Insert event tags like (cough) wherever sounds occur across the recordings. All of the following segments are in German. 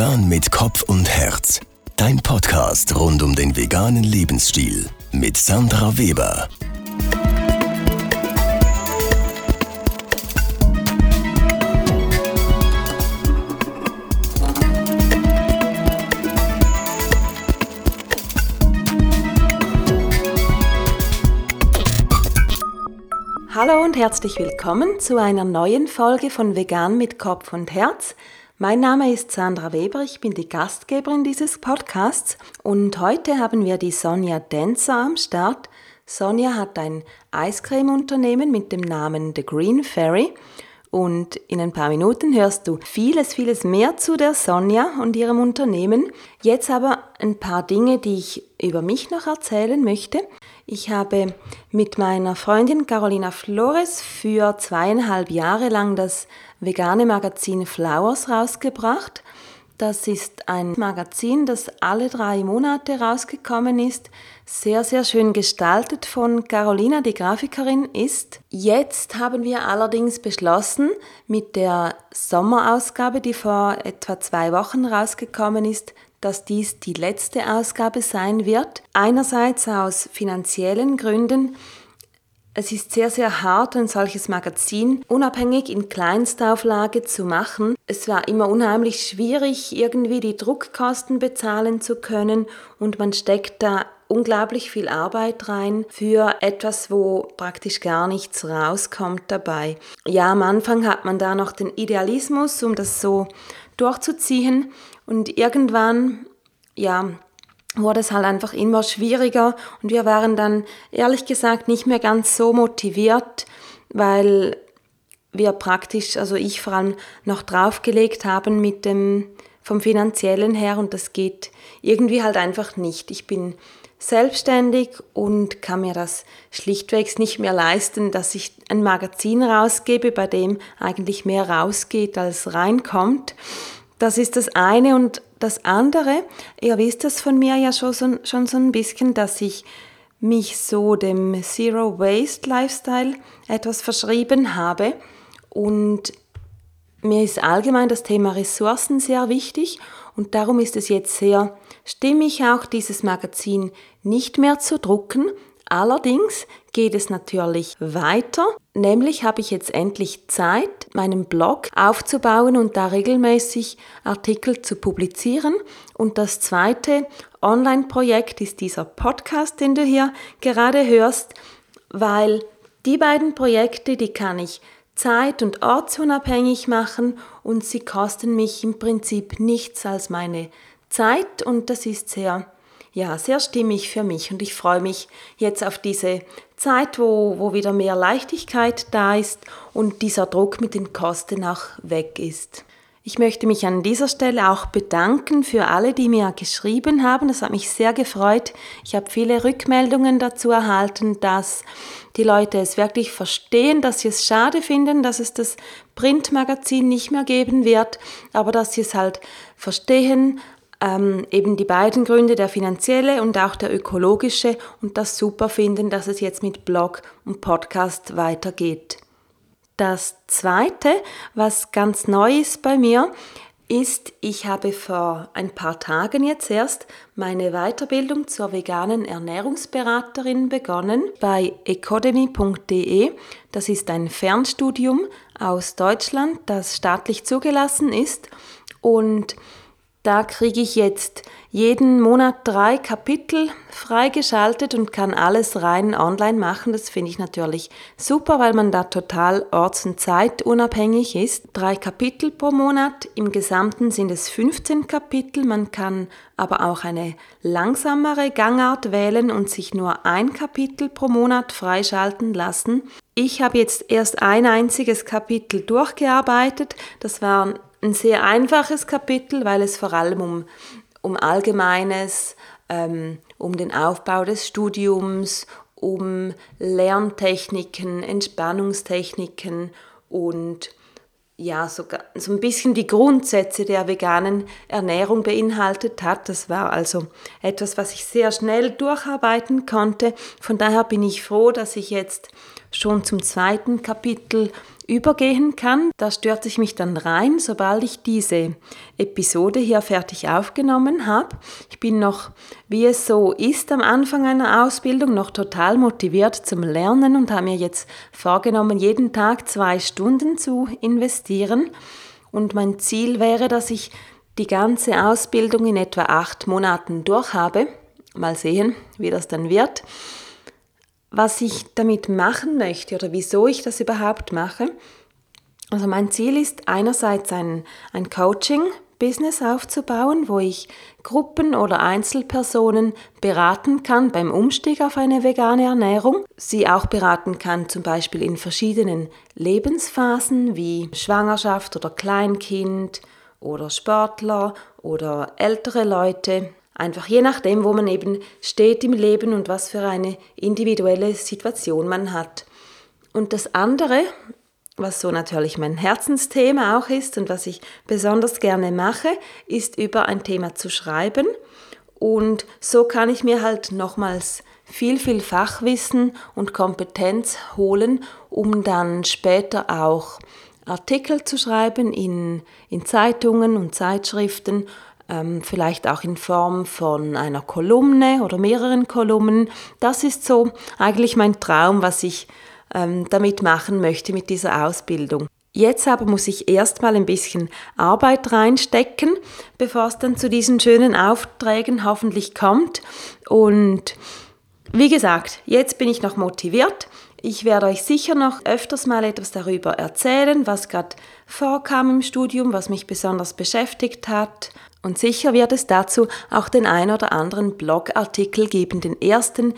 Vegan mit Kopf und Herz. Dein Podcast rund um den veganen Lebensstil mit Sandra Weber. Hallo und herzlich willkommen zu einer neuen Folge von Vegan mit Kopf und Herz. Mein Name ist Sandra Weber, ich bin die Gastgeberin dieses Podcasts und heute haben wir die Sonja Denzer am Start. Sonja hat ein Eiscremeunternehmen mit dem Namen The Green Fairy und in ein paar Minuten hörst du vieles, vieles mehr zu der Sonja und ihrem Unternehmen. Jetzt aber ein paar Dinge, die ich über mich noch erzählen möchte. Ich habe mit meiner Freundin Carolina Flores für zweieinhalb Jahre lang das vegane Magazin Flowers rausgebracht. Das ist ein Magazin, das alle drei Monate rausgekommen ist. Sehr, sehr schön gestaltet von Carolina, die Grafikerin ist. Jetzt haben wir allerdings beschlossen, mit der Sommerausgabe, die vor etwa zwei Wochen rausgekommen ist, dass dies die letzte Ausgabe sein wird. Einerseits aus finanziellen Gründen. Es ist sehr, sehr hart, ein solches Magazin unabhängig in Kleinstauflage zu machen. Es war immer unheimlich schwierig, irgendwie die Druckkosten bezahlen zu können und man steckt da unglaublich viel Arbeit rein für etwas, wo praktisch gar nichts rauskommt dabei. Ja, am Anfang hat man da noch den Idealismus, um das so durchzuziehen und irgendwann, ja, wurde es halt einfach immer schwieriger und wir waren dann ehrlich gesagt nicht mehr ganz so motiviert, weil wir praktisch, also ich vor allem noch draufgelegt haben mit dem vom finanziellen her und das geht irgendwie halt einfach nicht. Ich bin selbstständig und kann mir das schlichtweg nicht mehr leisten, dass ich ein Magazin rausgebe, bei dem eigentlich mehr rausgeht als reinkommt. Das ist das eine. Und das andere, ihr wisst es von mir? Ja schon so, schon so ein bisschen, dass ich mich so dem Zero Waste Lifestyle etwas verschrieben habe. Und mir ist allgemein das Thema Ressourcen sehr wichtig. Und darum ist es jetzt sehr stimmig auch dieses Magazin nicht mehr zu drucken, Allerdings geht es natürlich weiter, nämlich habe ich jetzt endlich Zeit, meinen Blog aufzubauen und da regelmäßig Artikel zu publizieren. Und das zweite Online-Projekt ist dieser Podcast, den du hier gerade hörst, weil die beiden Projekte, die kann ich zeit- und ortsunabhängig machen und sie kosten mich im Prinzip nichts als meine Zeit und das ist sehr ja, sehr stimmig für mich und ich freue mich jetzt auf diese Zeit, wo, wo wieder mehr Leichtigkeit da ist und dieser Druck mit den Kosten auch weg ist. Ich möchte mich an dieser Stelle auch bedanken für alle, die mir geschrieben haben. Das hat mich sehr gefreut. Ich habe viele Rückmeldungen dazu erhalten, dass die Leute es wirklich verstehen, dass sie es schade finden, dass es das Printmagazin nicht mehr geben wird, aber dass sie es halt verstehen, ähm, eben die beiden Gründe, der finanzielle und auch der ökologische und das super finden, dass es jetzt mit Blog und Podcast weitergeht. Das Zweite, was ganz neu ist bei mir, ist, ich habe vor ein paar Tagen jetzt erst meine Weiterbildung zur veganen Ernährungsberaterin begonnen bei ecodemy.de. Das ist ein Fernstudium aus Deutschland, das staatlich zugelassen ist und da kriege ich jetzt jeden Monat drei Kapitel freigeschaltet und kann alles rein online machen. Das finde ich natürlich super, weil man da total orts- und zeitunabhängig ist. Drei Kapitel pro Monat. Im Gesamten sind es 15 Kapitel. Man kann aber auch eine langsamere Gangart wählen und sich nur ein Kapitel pro Monat freischalten lassen. Ich habe jetzt erst ein einziges Kapitel durchgearbeitet. Das war ein sehr einfaches Kapitel, weil es vor allem um, um Allgemeines, ähm, um den Aufbau des Studiums, um Lerntechniken, Entspannungstechniken und ja, sogar so ein bisschen die Grundsätze der veganen Ernährung beinhaltet hat. Das war also etwas, was ich sehr schnell durcharbeiten konnte. Von daher bin ich froh, dass ich jetzt schon zum zweiten Kapitel übergehen kann. Da stürze ich mich dann rein, sobald ich diese Episode hier fertig aufgenommen habe. Ich bin noch, wie es so ist am Anfang einer Ausbildung, noch total motiviert zum Lernen und habe mir jetzt vorgenommen, jeden Tag zwei Stunden zu investieren. Und mein Ziel wäre, dass ich die ganze Ausbildung in etwa acht Monaten durchhabe. Mal sehen, wie das dann wird was ich damit machen möchte oder wieso ich das überhaupt mache. Also mein Ziel ist einerseits ein, ein Coaching-Business aufzubauen, wo ich Gruppen oder Einzelpersonen beraten kann beim Umstieg auf eine vegane Ernährung, sie auch beraten kann zum Beispiel in verschiedenen Lebensphasen wie Schwangerschaft oder Kleinkind oder Sportler oder ältere Leute Einfach je nachdem, wo man eben steht im Leben und was für eine individuelle Situation man hat. Und das andere, was so natürlich mein Herzensthema auch ist und was ich besonders gerne mache, ist über ein Thema zu schreiben. Und so kann ich mir halt nochmals viel, viel Fachwissen und Kompetenz holen, um dann später auch Artikel zu schreiben in, in Zeitungen und Zeitschriften ähm, vielleicht auch in Form von einer Kolumne oder mehreren Kolumnen. Das ist so eigentlich mein Traum, was ich ähm, damit machen möchte mit dieser Ausbildung. Jetzt aber muss ich erstmal ein bisschen Arbeit reinstecken, bevor es dann zu diesen schönen Aufträgen hoffentlich kommt. Und wie gesagt, jetzt bin ich noch motiviert. Ich werde euch sicher noch öfters mal etwas darüber erzählen, was gerade vorkam im Studium, was mich besonders beschäftigt hat, und sicher wird es dazu auch den ein oder anderen Blogartikel geben. Den ersten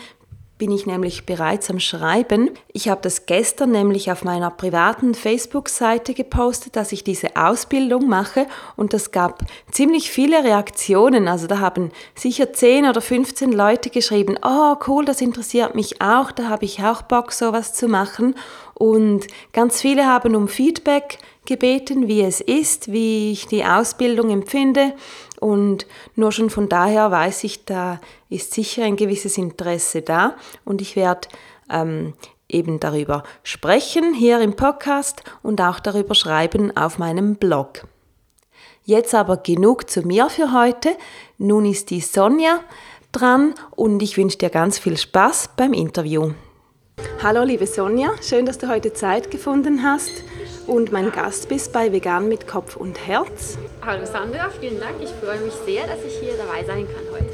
bin ich nämlich bereits am Schreiben. Ich habe das gestern nämlich auf meiner privaten Facebook-Seite gepostet, dass ich diese Ausbildung mache und das gab ziemlich viele Reaktionen. Also da haben sicher 10 oder 15 Leute geschrieben, oh cool, das interessiert mich auch, da habe ich auch Bock, sowas zu machen. Und ganz viele haben um Feedback gebeten, wie es ist, wie ich die Ausbildung empfinde. Und nur schon von daher weiß ich, da ist sicher ein gewisses Interesse da. Und ich werde ähm, eben darüber sprechen hier im Podcast und auch darüber schreiben auf meinem Blog. Jetzt aber genug zu mir für heute. Nun ist die Sonja dran und ich wünsche dir ganz viel Spaß beim Interview. Hallo liebe Sonja, schön, dass du heute Zeit gefunden hast und mein Gast bist bei Vegan mit Kopf und Herz. Hallo Sandra, vielen Dank. Ich freue mich sehr, dass ich hier dabei sein kann heute.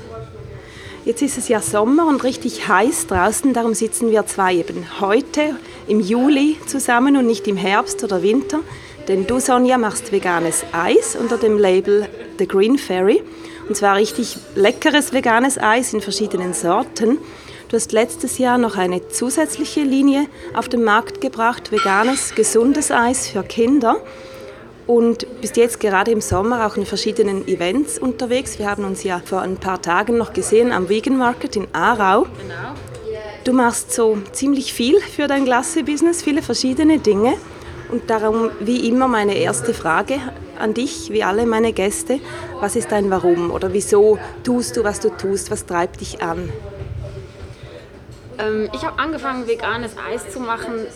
Jetzt ist es ja Sommer und richtig heiß draußen, darum sitzen wir zwei eben heute im Juli zusammen und nicht im Herbst oder Winter. Denn du, Sonja, machst veganes Eis unter dem Label The Green Fairy. Und zwar richtig leckeres veganes Eis in verschiedenen Sorten. Du hast letztes Jahr noch eine zusätzliche Linie auf den Markt gebracht, veganes, gesundes Eis für Kinder. Und bist jetzt gerade im Sommer auch in verschiedenen Events unterwegs. Wir haben uns ja vor ein paar Tagen noch gesehen am Vegan Market in Aarau. Genau. Du machst so ziemlich viel für dein Glasse-Business, viele verschiedene Dinge. Und darum, wie immer, meine erste Frage an dich, wie alle meine Gäste. Was ist dein Warum oder wieso tust du, was du tust? Was treibt dich an? Ähm, ich habe angefangen, veganes Eis zu machen,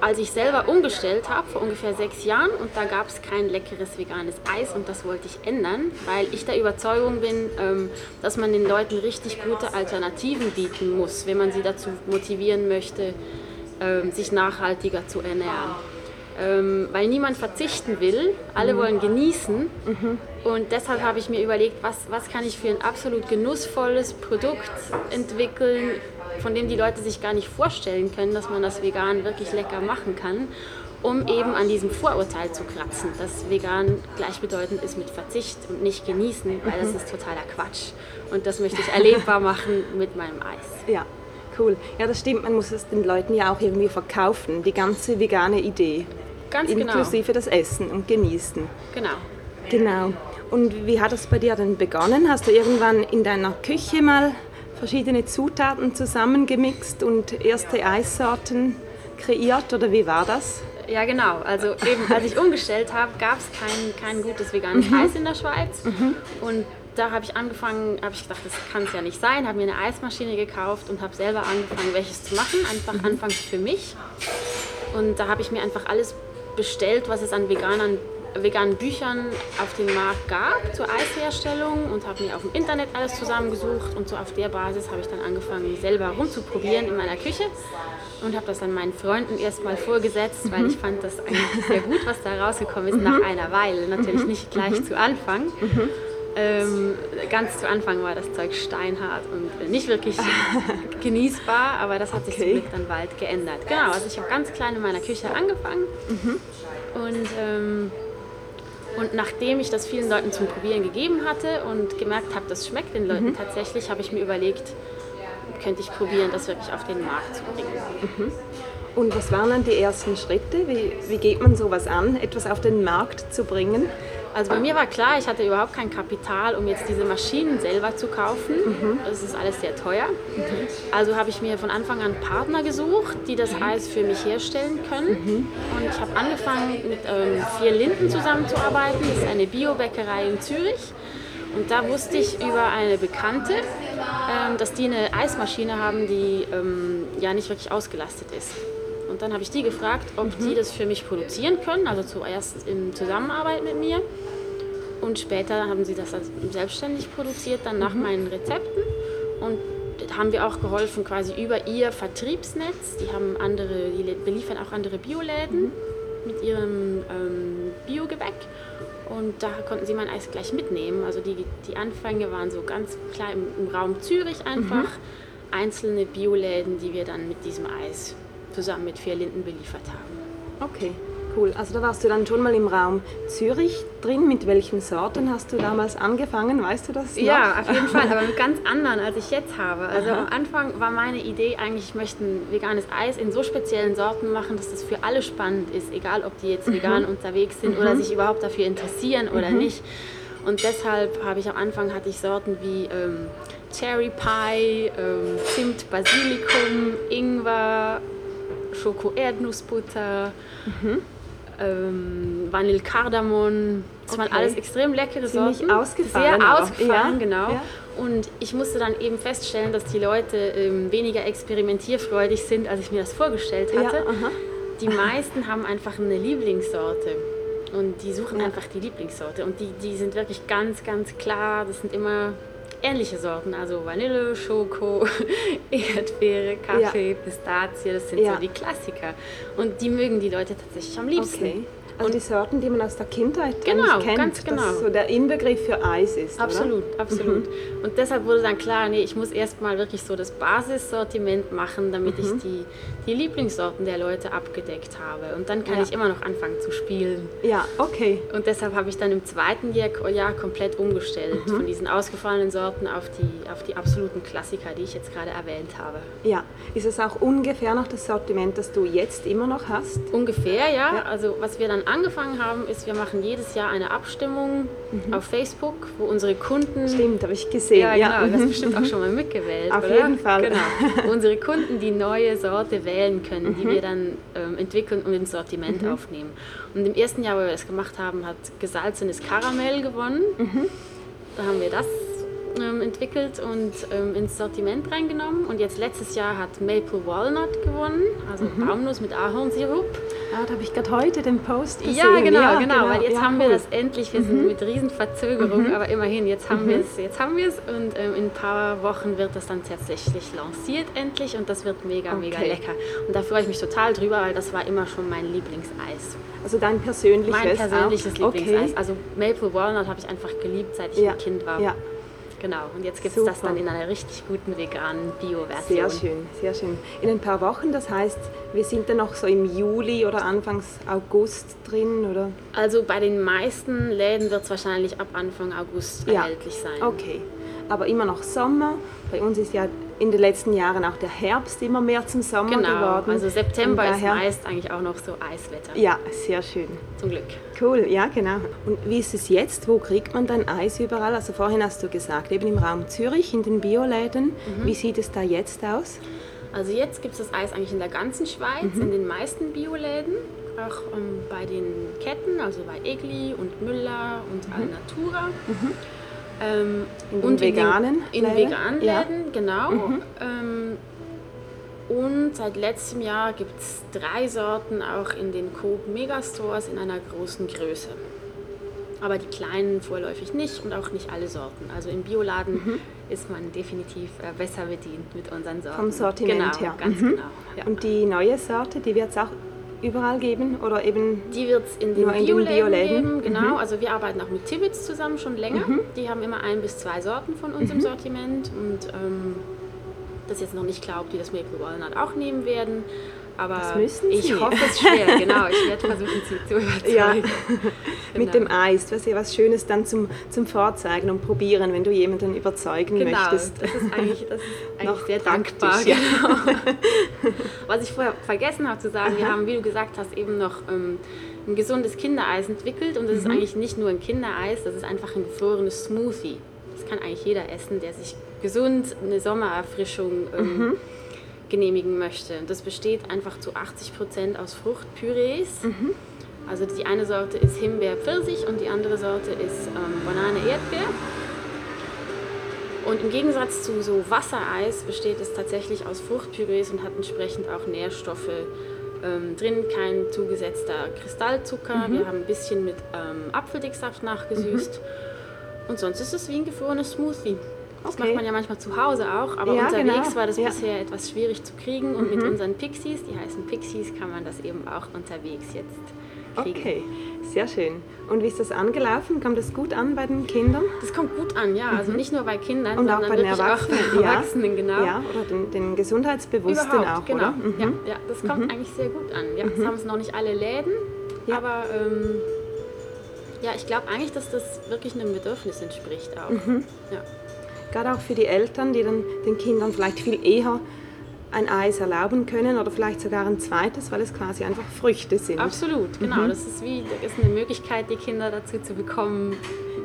als ich selber umgestellt habe, vor ungefähr sechs Jahren. Und da gab es kein leckeres veganes Eis und das wollte ich ändern, weil ich der Überzeugung bin, ähm, dass man den Leuten richtig gute Alternativen bieten muss, wenn man sie dazu motivieren möchte, ähm, sich nachhaltiger zu ernähren ähm, weil niemand verzichten will. Alle mhm. wollen genießen. Mhm. Und deshalb habe ich mir überlegt, was, was kann ich für ein absolut genussvolles Produkt entwickeln, von dem die Leute sich gar nicht vorstellen können, dass man das vegan wirklich lecker machen kann, um eben an diesem Vorurteil zu kratzen, dass vegan gleichbedeutend ist mit Verzicht und nicht genießen, weil das mhm. ist totaler Quatsch. Und das möchte ich erlebbar (laughs) machen mit meinem Eis. Ja. Cool. Ja, das stimmt. Man muss es den Leuten ja auch irgendwie verkaufen, die ganze vegane Idee. Ganz genau. Inklusive das Essen und Genießen. Genau. Genau. Und wie hat es bei dir denn begonnen? Hast du irgendwann in deiner Küche mal verschiedene Zutaten zusammengemixt und erste Eissorten kreiert oder wie war das? Ja, genau. Also eben, als ich umgestellt habe, gab es kein, kein gutes veganes mhm. Eis in der Schweiz. Mhm. Und da habe ich angefangen, habe ich gedacht, das kann es ja nicht sein, habe mir eine Eismaschine gekauft und habe selber angefangen, welches zu machen, einfach mhm. anfangs für mich. Und da habe ich mir einfach alles bestellt, was es an veganen, veganen Büchern auf dem Markt gab zur Eisherstellung und habe mir auf dem Internet alles zusammengesucht. Und so auf der Basis habe ich dann angefangen, selber rumzuprobieren in meiner Küche und habe das dann meinen Freunden erstmal vorgesetzt, weil ich fand das eigentlich sehr gut, was da rausgekommen ist, nach einer Weile. Natürlich nicht gleich zu Anfang. Ähm, ganz zu Anfang war das Zeug steinhart und nicht wirklich (laughs) genießbar, aber das hat sich Okay. zum Glück dann bald geändert. Genau, also ich habe ganz klein in meiner Küche angefangen und, ähm, und nachdem ich das vielen Leuten zum Probieren gegeben hatte und gemerkt habe, das schmeckt den Leuten tatsächlich, habe ich mir überlegt, könnte ich probieren, das wirklich auf den Markt zu bringen. Und was waren dann die ersten Schritte? Wie, wie geht man sowas an, etwas auf den Markt zu bringen? Also bei mir war klar, ich hatte überhaupt kein Kapital, um jetzt diese Maschinen selber zu kaufen. Das ist alles sehr teuer. Also habe ich mir von Anfang an Partner gesucht, die das Eis für mich herstellen können. Und ich habe angefangen mit ähm, vier Linden zusammenzuarbeiten. Das ist eine Biobäckerei in Zürich. Und da wusste ich über eine Bekannte, ähm, dass die eine Eismaschine haben, die ähm, ja nicht wirklich ausgelastet ist. Und dann habe ich die gefragt, ob die das für mich produzieren können, also zuerst in Zusammenarbeit mit mir. Und später haben sie das selbstständig produziert, dann nach meinen Rezepten. Und da haben wir auch geholfen quasi über ihr Vertriebsnetz. Die haben andere, die beliefern auch andere Bioläden mit ihrem ähm, Biogebäck. Und da konnten sie mein Eis gleich mitnehmen. Also die, die Anfänge waren so ganz klar im, im Raum Zürich einfach. Einzelne Bioläden, die wir dann mit diesem Eis zusammen mit vier Linden beliefert haben. Okay, cool. Also da warst du dann schon mal im Raum Zürich drin. Mit welchen Sorten hast du damals angefangen? Weißt du das noch? Ja, auf jeden Fall, aber mit ganz anderen, als ich jetzt habe. Also am Anfang war meine Idee eigentlich, ich möchte ein veganes Eis in so speziellen Sorten machen, dass das für alle spannend ist, egal ob die jetzt vegan unterwegs sind oder sich überhaupt dafür interessieren oder nicht. Und deshalb habe ich am Anfang hatte ich Sorten wie ähm, Cherry Pie, ähm, Zimt, Basilikum, Ingwer, Schoko-Erdnussbutter, ähm, Vanille-Kardamom. Das waren Okay. alles extrem leckere Ziemlich Sorten. ausgefallen Sehr aber. ausgefallen, Ja, genau. ja. Und ich musste dann eben feststellen, dass die Leute ähm, weniger experimentierfreudig sind, als ich mir das vorgestellt Ja, hatte. aha. Die meisten haben einfach eine Lieblingssorte. Und die suchen Ja. einfach die Lieblingssorte. Und die, die sind wirklich ganz, ganz klar. Das sind immer ähnliche Sorten. Also Vanille, Schoko, (laughs) Erdbeere, Kaffee, Pistazie. Das sind Ja. so die Klassiker. Und die mögen die Leute tatsächlich am liebsten. Okay. Also die Sorten, die man aus der Kindheit Genau, kennt, ganz genau. das so der Inbegriff für Eis ist, Absolut, oder? absolut. Und deshalb wurde dann klar, nee, ich muss erstmal wirklich so das Basissortiment machen, damit ich die, die Lieblingssorten der Leute abgedeckt habe. Und dann kann Ja. ich immer noch anfangen zu spielen. Ja, okay. Und deshalb habe ich dann im zweiten Jahr, Jahr komplett umgestellt von diesen ausgefallenen Sorten auf die, auf die absoluten Klassiker, die ich jetzt gerade erwähnt habe. Ja. Ist es auch ungefähr noch das Sortiment, das du jetzt immer noch hast? Ungefähr, ja. Ja. Also was wir dann angefangen haben, ist, wir machen jedes Jahr eine Abstimmung auf Facebook, wo unsere Kunden Stimmt, habe ich gesehen. Ja, genau. Du hast mhm. bestimmt auch (laughs) schon mal mitgewählt, Auf oder? jeden Fall. Genau. Wo (laughs) unsere Kunden die neue Sorte wählen können, die wir dann ähm, entwickeln und ins Sortiment aufnehmen. Und im ersten Jahr, wo wir das gemacht haben, hat gesalzenes Karamell gewonnen. Da haben wir das ähm, entwickelt und ähm, ins Sortiment reingenommen. Und jetzt letztes Jahr hat Maple Walnut gewonnen, also Baumnuss mit Ahornsirup. Ah, da habe ich gerade heute den Post gesehen. Ja, genau, genau, weil jetzt Ja, haben wir cool. das endlich. Wir sind mit Riesenverzögerung, aber immerhin, jetzt haben wir es, jetzt haben wir es und ähm, in ein paar Wochen wird das dann tatsächlich lanciert endlich und das wird mega, mega Okay. lecker. Und da freue ich mich total drüber, weil das war immer schon mein Lieblingseis. Also dein persönliches Mein persönliches auch? Lieblingseis. Okay. Also Maple Walnut habe ich einfach geliebt, seit ich Ja, ein Kind war. ja. Genau, und jetzt gibt es das dann in einer richtig guten veganen Bio-Version. Sehr schön, sehr schön. In ein paar Wochen, das heißt, wir sind dann noch so im Juli oder Anfangs August drin, oder? Also bei den meisten Läden wird es wahrscheinlich ab Anfang August Ja. erhältlich sein. Okay. Aber immer noch Sommer. Bei uns ist ja in den letzten Jahren auch der Herbst immer mehr zum Sommer Genau, geworden. also September ist meist eigentlich auch noch so Eiswetter. Ja, sehr schön. Zum Glück. Cool, ja genau. Und wie ist es jetzt? Wo kriegt man dein Eis überall? Also vorhin hast du gesagt, eben im Raum Zürich, in den Bioläden. Mhm. Wie sieht es da jetzt aus? Also jetzt gibt es das Eis eigentlich in der ganzen Schweiz, Mhm. in den meisten Bioläden. Auch ähm, bei den Ketten, also bei Egli und Müller und Alnatura. Ähm, Mhm. In den und veganen in den, in Läden? veganen Ja. Mhm. Läden, genau. Ähm, Und seit letztem Jahr gibt es drei Sorten auch in den Coop Megastores in einer großen Größe. Aber die kleinen vorläufig nicht und auch nicht alle Sorten. Also im Bioladen mhm. ist man definitiv äh, besser bedient mit unseren Sorten. Vom Sortiment genau, her. Ganz mhm. genau. Ja. Und die neue Sorte, die wird es auch überall geben oder eben die wird es in den Bioläden geben genau mhm. also wir arbeiten auch mit Tibbets zusammen schon länger mhm. die haben immer ein bis zwei Sorten von unserem mhm. Sortiment und ähm, das jetzt noch nicht klar ob die das Maple Walnut auch nehmen werden aber ich Sie. hoffe es schwer, genau. Ich werde versuchen, Sie zu überzeugen. Ja. Genau. (laughs) Mit dem Eis, du hast ja was Schönes dann zum, zum Vorzeigen und Probieren, wenn du jemanden überzeugen genau. möchtest. Das ist eigentlich, das ist (laughs) eigentlich sehr dankbar. Ja. (laughs) Genau. was ich vorher vergessen habe zu sagen, Aha. wir haben, wie du gesagt hast, eben noch ähm, ein gesundes Kindereis entwickelt und das mhm. ist eigentlich nicht nur ein Kindereis, das ist einfach ein gefrorenes Smoothie. Das kann eigentlich jeder essen, der sich gesund eine Sommererfrischung ähm, mhm genehmigen möchte. Das besteht einfach zu 80 Prozent aus Fruchtpürees. Mhm. Also die eine Sorte ist Himbeer-Pfirsich und die andere Sorte ist ähm, Banane-Erdbeer. Und im Gegensatz zu so Wassereis besteht es tatsächlich aus Fruchtpürees und hat entsprechend auch Nährstoffe ähm, drin, kein zugesetzter Kristallzucker. Mhm. Wir haben ein bisschen mit ähm, Apfeldicksaft nachgesüßt. Mhm. Und sonst ist es wie ein gefrorenes Smoothie. Das okay. macht man ja manchmal zu Hause auch, aber ja, unterwegs genau. war das ja. bisher etwas schwierig zu kriegen und mhm. mit unseren Pixies, die heißen Pixies, kann man das eben auch unterwegs jetzt kriegen. Okay, sehr schön. Und wie ist das angelaufen? Kommt das gut an bei den Kindern? Das kommt gut an, ja. Also mhm. nicht nur bei Kindern, und sondern auch bei den Erwachsenen, auch bei Erwachsenen genau. Ja, oder den, den Gesundheitsbewussten Überhaupt, auch, genau. oder? Mhm. Ja, ja, das kommt mhm. eigentlich sehr gut an. Ja, das haben es noch nicht alle Läden, aber ähm, ja, ich glaube eigentlich, dass das wirklich einem Bedürfnis entspricht auch. Mhm. Ja. Gerade auch für die Eltern, die dann den Kindern vielleicht viel eher ein Eis erlauben können oder vielleicht sogar ein zweites, weil es quasi einfach Früchte sind. Absolut, genau. Mhm. Das ist wie das ist eine Möglichkeit, die Kinder dazu zu bekommen,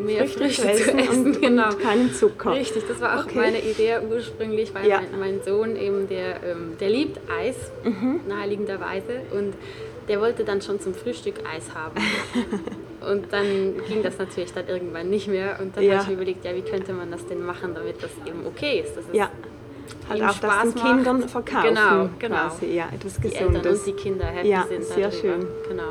mehr Früchte, Früchte zu essen, essen und, genau. und, keinen Zucker. Richtig, das war auch okay. meine Idee ursprünglich, weil ja. mein, mein, Sohn eben, der, ähm, der liebt Eis, mhm. naheliegenderweise, und der wollte dann schon zum Frühstück Eis haben. (laughs) Und dann ging das natürlich dann irgendwann nicht mehr. Und dann ja. habe ich mir überlegt, ja, wie könnte man das denn machen, damit das eben okay ist. Dass es ja. Halt auch Spaß das den macht. Kindern verkaufen. Genau, genau. Quasi. Ja, etwas die Gesundes. Eltern und die Kinder happy ja, sind sehr darüber. schön. Genau.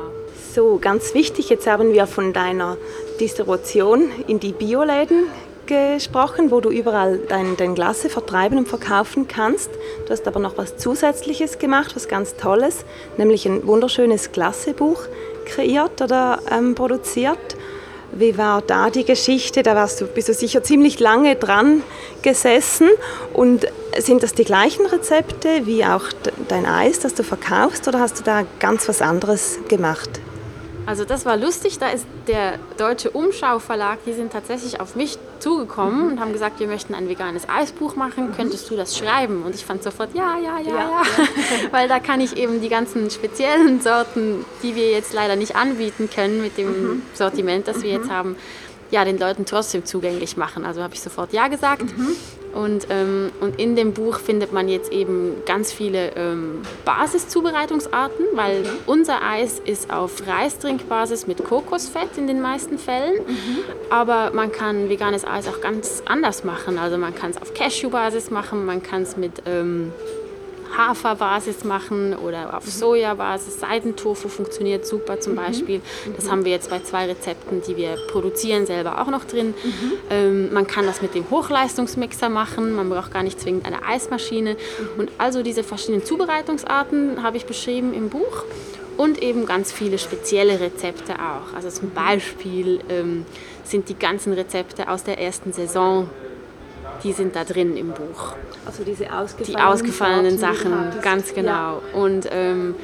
So, ganz wichtig, jetzt haben wir von deiner Distribution in die Bioläden gesprochen, wo du überall dein, dein Glasse vertreiben und verkaufen kannst. Du hast aber noch was Zusätzliches gemacht, was ganz Tolles, nämlich ein wunderschönes Glassebuch kreiert oder ähm, produziert. Wie war da die Geschichte? Da warst du, bist du sicher ziemlich lange dran gesessen. Und sind das die gleichen Rezepte wie auch dein Eis, das du verkaufst, oder hast du da ganz was anderes gemacht? Also das war lustig, da ist der deutsche Umschau Verlag, die sind tatsächlich auf mich zugekommen und haben gesagt, wir möchten ein veganes Eisbuch machen, könntest du das schreiben? Und ich fand sofort, ja, ja, ja, ja, ja. (laughs) weil da kann ich eben die ganzen speziellen Sorten, die wir jetzt leider nicht anbieten können mit dem mhm. Sortiment, das wir jetzt mhm. haben, ja, den Leuten trotzdem zugänglich machen. Also habe ich sofort Ja gesagt. Mhm. Und, ähm, und in dem Buch findet man jetzt eben ganz viele ähm, Basiszubereitungsarten, weil mhm. unser Eis ist auf Reistrinkbasis mit Kokosfett in den meisten Fällen. Mhm. Aber man kann veganes Eis auch ganz anders machen. Also man kann es auf Cashewbasis machen, man kann es mit... Ähm, Haferbasis machen oder auf Sojabasis. Seidentofu funktioniert super zum mhm. Beispiel. Das haben wir jetzt bei zwei Rezepten, die wir produzieren, selber auch noch drin. Mhm. Ähm, man kann das mit dem Hochleistungsmixer machen. Man braucht gar nicht zwingend eine Eismaschine. Mhm. Und also diese verschiedenen Zubereitungsarten habe ich beschrieben im Buch. Und eben ganz viele spezielle Rezepte auch. Also zum Beispiel ähm, sind die ganzen Rezepte aus der ersten Saison die sind da drin im Buch. Also diese ausgefallenen, die ausgefallenen Sachen, ganz genau. Ja. Und ähm,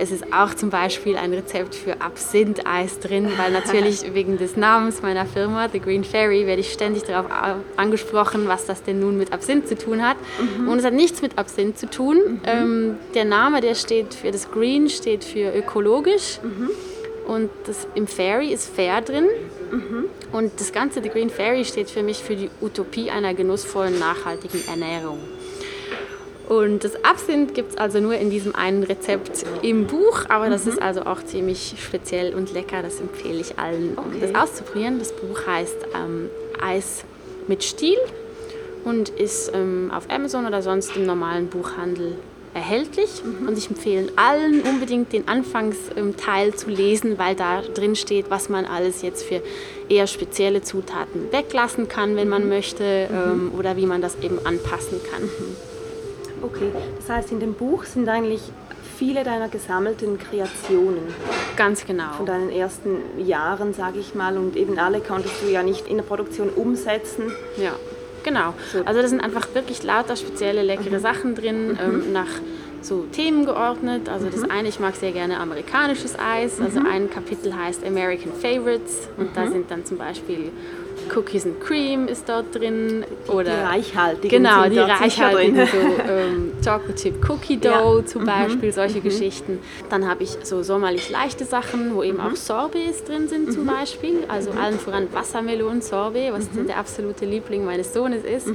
es ist auch zum Beispiel ein Rezept für Absinth-Eis drin, weil natürlich (laughs) wegen des Namens meiner Firma, The Green Fairy, werde ich ständig darauf angesprochen, was das denn nun mit Absinth zu tun hat. Mhm. Und es hat nichts mit Absinth zu tun. Mhm. Ähm, der Name, der steht für das Green, steht für ökologisch. Mhm. Und das, im Fairy ist fair drin. Mhm. Und das ganze The Green Fairy steht für mich für die Utopie einer genussvollen, nachhaltigen Ernährung. Und das Absinth gibt es also nur in diesem einen Rezept im Buch, aber das mhm. ist also auch ziemlich speziell und lecker. Das empfehle ich allen, okay. das auszuprobieren. Das Buch heißt ähm, Eis mit Stiel und ist ähm, auf Amazon oder sonst im normalen Buchhandel erhältlich mhm. und ich empfehle allen unbedingt den Anfangsteil zu lesen, weil da drin steht, was man alles jetzt für eher spezielle Zutaten weglassen kann, wenn man mhm. möchte mhm. ähm, oder wie man das eben anpassen kann. Okay, das heißt, in dem Buch sind eigentlich viele deiner gesammelten Kreationen. Ganz genau. Von deinen ersten Jahren, sage ich mal. Und eben alle konntest du ja nicht in der Produktion umsetzen. Ja, genau. So. Also da sind einfach wirklich lauter spezielle leckere mhm. Sachen drin, mhm. ähm, nach so Themen geordnet. Also das mhm. eine, ich mag sehr gerne amerikanisches Eis. Also mhm. ein Kapitel heißt American Favorites und da mhm. sind dann zum Beispiel Cookies and Cream ist dort drin. Oder die reichhaltigen. Genau, die reichhaltigen. So, ähm, Chocolate Chip Cookie Dough ja. zum mhm. Beispiel, mhm. solche mhm. Geschichten. Dann habe ich so sommerlich leichte Sachen, wo eben mhm. auch Sorbets drin sind zum mhm. Beispiel. Also allen voran Wassermelonen-Sorbet, was mhm. der absolute Liebling meines Sohnes ist.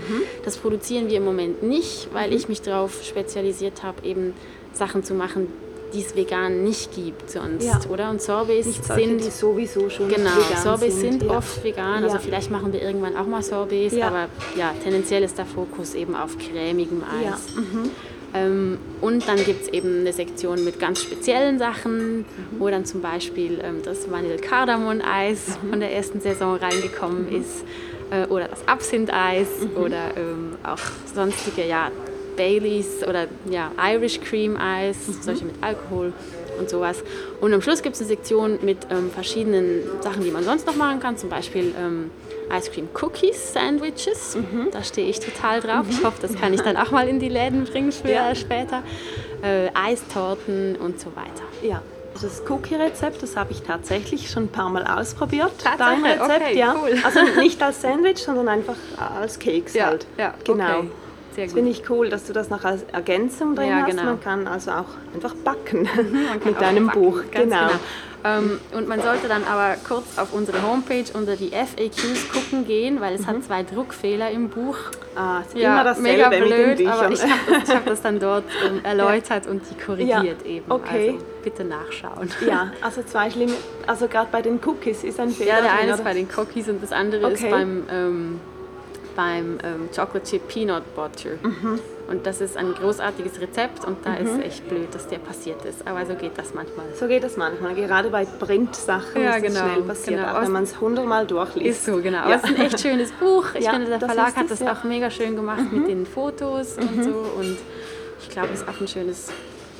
Das produzieren wir im Moment nicht, weil ich mich darauf spezialisiert habe, eben Sachen zu machen, die es vegan nicht gibt sonst, ja. oder? Und Sorbets nicht solche, sind die sowieso schon genau, Sorbets sind, sind ja. oft vegan. Also vielleicht machen wir irgendwann auch mal Sorbets, aber ja, tendenziell ist der Fokus eben auf cremigem Eis. Mhm. Ähm, und dann gibt es eben eine Sektion mit ganz speziellen Sachen, mhm. wo dann zum Beispiel ähm, das Vanille-Kardamom-Eis mhm. von der ersten Saison reingekommen mhm. ist äh, oder das Absinth-Eis mhm. oder ähm, auch sonstige ja, Baileys oder ja, Irish Cream Eis, mhm. solche mit Alkohol und sowas. Und am Schluss gibt es eine Sektion mit ähm, verschiedenen Sachen, die man sonst noch machen kann, zum Beispiel ähm, Ice Cream Cookies Sandwiches. Mhm. Da stehe ich total drauf. Mhm. Ich hoffe, das kann ich dann auch mal in die Läden bringen für ja. später. Äh, Eistorten und so weiter. Ja. Also das Cookie-Rezept, das habe ich tatsächlich schon ein paar Mal ausprobiert. Dein Rezept, okay, ja. Cool. Also nicht als Sandwich, sondern einfach als Keks ja, halt. Ja, genau. Okay. Sehr gut. Finde ich cool, dass du das noch als Ergänzung drin ja, hast. Genau. Man kann also auch einfach backen (laughs) mit deinem backen. Buch. Genau. genau. Ähm, und man sollte dann aber kurz auf unsere Homepage unter die FAQs gucken gehen, weil es mhm. hat zwei Druckfehler im Buch. Ah, ist ja, immer dasselbe mega blöd, mit aber ich habe das, hab das, dann dort (laughs) ähm, erläutert ja. und die korrigiert ja. eben. Okay. Also bitte nachschauen. Ja, (laughs) also zwei schlimme, also gerade bei den Cookies ist ein Fehler. Ja, der eine ist bei den Cookies und das andere okay. ist beim ähm, beim ähm, Chocolate Chip Peanut Butter. Mhm. Und das ist ein großartiges Rezept und da mhm. ist echt blöd, dass der passiert ist. Aber so geht das manchmal. So geht das manchmal. Gerade bei Printsachen ja, ist genau, das schnell passiert, genau. wenn man es hundertmal durchliest. Ist so, genau. Ja. Es ist ein echt schönes Buch. Ich ja, finde, der Verlag hat das ja. auch mega schön gemacht mhm. mit den Fotos und mhm. so. Und ich glaube, es ist auch ein schönes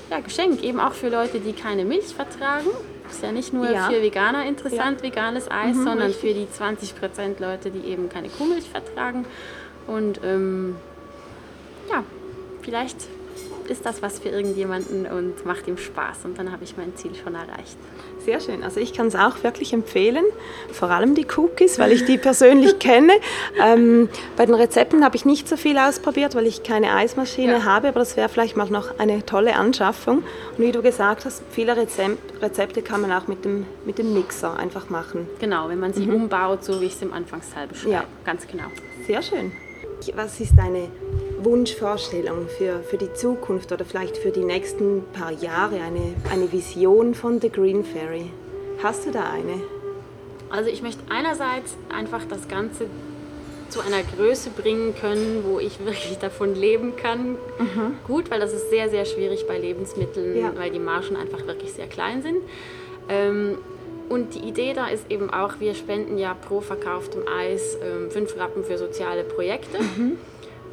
ja, Geschenk, eben auch für Leute, die keine Milch vertragen. Ist ja nicht nur ja. für Veganer interessant, ja. veganes Eis, mhm, sondern richtig. für die 20% Leute, die eben keine Kuhmilch vertragen. Und ähm, ja, vielleicht ist das was für irgendjemanden und macht ihm Spaß und dann habe ich mein Ziel schon erreicht. Sehr schön. Also ich kann es auch wirklich empfehlen, vor allem die Cookies, weil ich die persönlich (laughs) kenne. Ähm, bei den Rezepten habe ich nicht so viel ausprobiert, weil ich keine Eismaschine ja. habe, aber das wäre vielleicht mal noch eine tolle Anschaffung. Und wie du gesagt hast, viele Rezepte kann man auch mit dem, mit dem Mixer einfach machen. Genau, wenn man sie mhm. umbaut, so wie ich es im Anfangsteil beschreibe. Ja. Ganz genau. Sehr schön. Was ist deine Wunschvorstellung für, für die Zukunft oder vielleicht für die nächsten paar Jahre, eine, eine Vision von The Green Fairy? Hast du da eine? Also ich möchte einerseits einfach das Ganze zu einer Größe bringen können, wo ich (laughs) wirklich davon leben kann. Mhm. Gut, weil das ist sehr, sehr schwierig bei Lebensmitteln, ja. weil die Margen einfach wirklich sehr klein sind. Ähm, und die Idee da ist eben auch, wir spenden ja pro verkauftem Eis ähm, fünf Rappen für soziale Projekte. Mhm.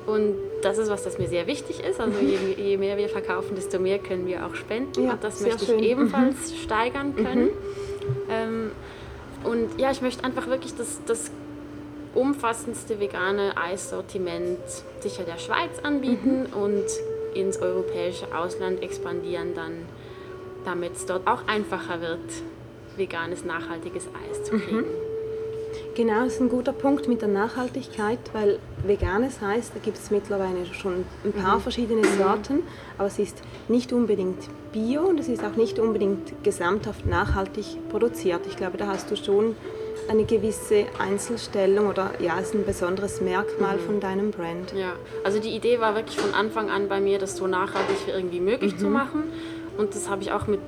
Und das ist was, das mir sehr wichtig ist. Also je, je, mehr wir verkaufen, desto mehr können wir auch spenden. Ja, und das möchte schön. ich ebenfalls mhm. steigern können. Mhm. Ähm, und ja, ich möchte einfach wirklich das, das umfassendste vegane Eissortiment sicher der Schweiz anbieten mhm. und ins europäische Ausland expandieren, dann, damit es dort auch einfacher wird, veganes, nachhaltiges Eis zu kriegen. Mhm. Genau, das ist ein guter Punkt mit der Nachhaltigkeit, weil veganes heißt, da gibt es mittlerweile schon ein paar mhm. verschiedene Sorten, aber es ist nicht unbedingt bio und es ist auch nicht unbedingt gesamthaft nachhaltig produziert. Ich glaube, da hast du schon eine gewisse Einzelstellung oder ja, ist ein besonderes Merkmal mhm. von deinem Brand. Ja, also die Idee war wirklich von Anfang an bei mir, das so nachhaltig wie irgendwie möglich mhm. zu machen und das habe ich auch mit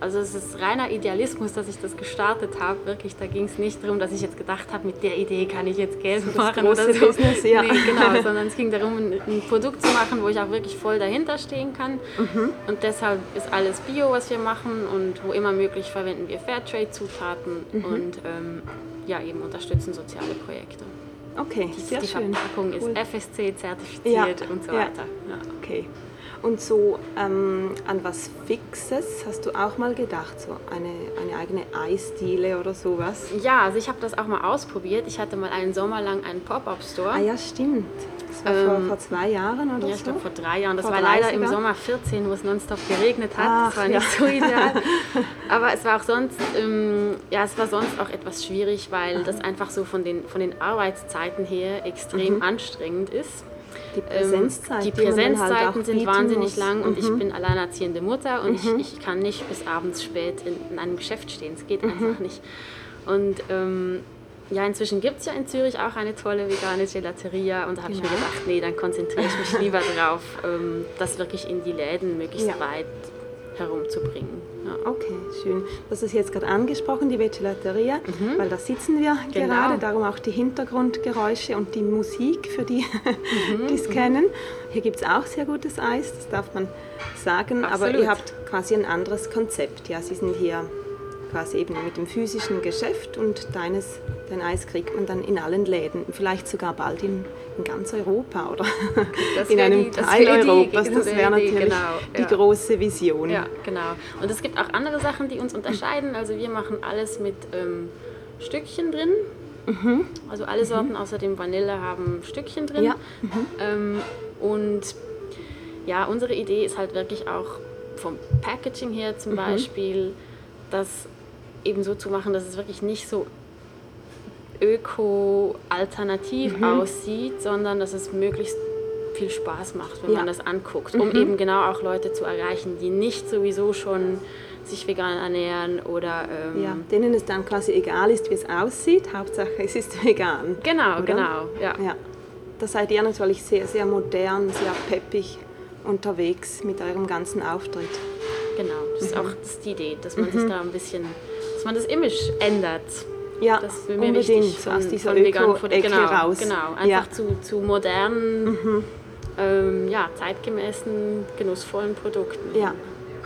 also es ist reiner Idealismus, dass ich das gestartet habe. Wirklich, da ging es nicht darum, dass ich jetzt gedacht habe, mit der Idee kann ich jetzt Geld Das machen oder so. Business, ja. Nee, genau, (laughs) sondern es ging darum, ein, ein Produkt zu machen, wo ich auch wirklich voll dahinter stehen kann. Mhm. Und deshalb ist alles Bio, was wir machen und wo immer möglich verwenden wir Fairtrade-Zutaten Mhm. und ähm, ja, eben unterstützen soziale Projekte. Okay, sehr Die schön. Verpackung Cool. ist FSC-zertifiziert Ja, und so weiter. Ja. Okay. Und so ähm, an was Fixes hast du auch mal gedacht? So eine, eine eigene Eisdiele oder sowas? Ja, also ich habe das auch mal ausprobiert. Ich hatte mal einen Sommer lang einen Pop-Up-Store. Ah ja, stimmt. Das war vor, Ähm, vor zwei Jahren oder Ja, ich so? glaube vor drei Jahren. Das Vor war leider im? Sommer 14, wo es nonstop geregnet hat. Ach, das war nicht ja. so ideal. (laughs) Aber es war auch sonst, ähm, ja, es war sonst auch etwas schwierig, weil das einfach so von den, von den Arbeitszeiten her extrem Mhm. anstrengend ist. Die Ähm, Präsenzzeit, die halt Präsenzzeiten auch sind wahnsinnig muss. Mhm. lang und ich bin alleinerziehende Mutter und ich, ich kann nicht bis abends spät in, in einem Geschäft stehen. Es Mhm. geht einfach nicht. Und ähm, ja, inzwischen gibt es ja in Zürich auch eine tolle vegane Gelateria und da habe ich mir Genau. gedacht, nee, dann konzentriere ich mich lieber darauf, ähm, das wirklich in die Läden möglichst Ja. weit herumzubringen. Ja. Okay, schön. Das ist jetzt gerade angesprochen, die Vegelateria, weil da sitzen wir Genau. gerade, darum auch die Hintergrundgeräusche und die Musik für die, Mhm, (laughs) die es kennen. Hier gibt es auch sehr gutes Eis, das darf man sagen, aber Absolut. ihr habt quasi ein anderes Konzept. Ja, Sie sind hier quasi eben mit dem physischen Geschäft und deines, dein Eis kriegt man dann in allen Läden, vielleicht sogar bald in, in ganz Europa oder Das in einem die- Teil die- Europas. das Das wär wäre natürlich genau, die ja. große Vision. Ja, genau. Und es gibt auch andere Sachen, die uns unterscheiden. Also wir machen alles mit ähm, Stückchen drin. Also alle Sorten außer dem Vanille haben Stückchen drin. Ja. Ähm, und ja, unsere Idee ist halt wirklich auch vom Packaging her zum Beispiel, das eben so zu machen, dass es wirklich nicht so öko-alternativ aussieht, sondern dass es möglichst viel Spaß macht, wenn Ja. man das anguckt, um eben genau auch Leute zu erreichen, die nicht sowieso schon sich vegan ernähren oder ähm, Ja, denen es dann quasi egal ist, wie es aussieht. Hauptsache, es ist vegan. genau, oder? genau, ja. Ja. Da seid ihr natürlich sehr, sehr modern, sehr peppig unterwegs mit eurem ganzen Auftritt. Genau, das ist Mhm. auch das ist die Idee, dass man sich da ein bisschen, dass man das Image ändert. Ja, Das will mir unbedingt, wichtig aus dieser Food- Öko-Ecke genau, raus. Genau, einfach Ja. Mhm. zu, zu modernen, ähm, ja, zeitgemäßen, genussvollen Produkten. Ja,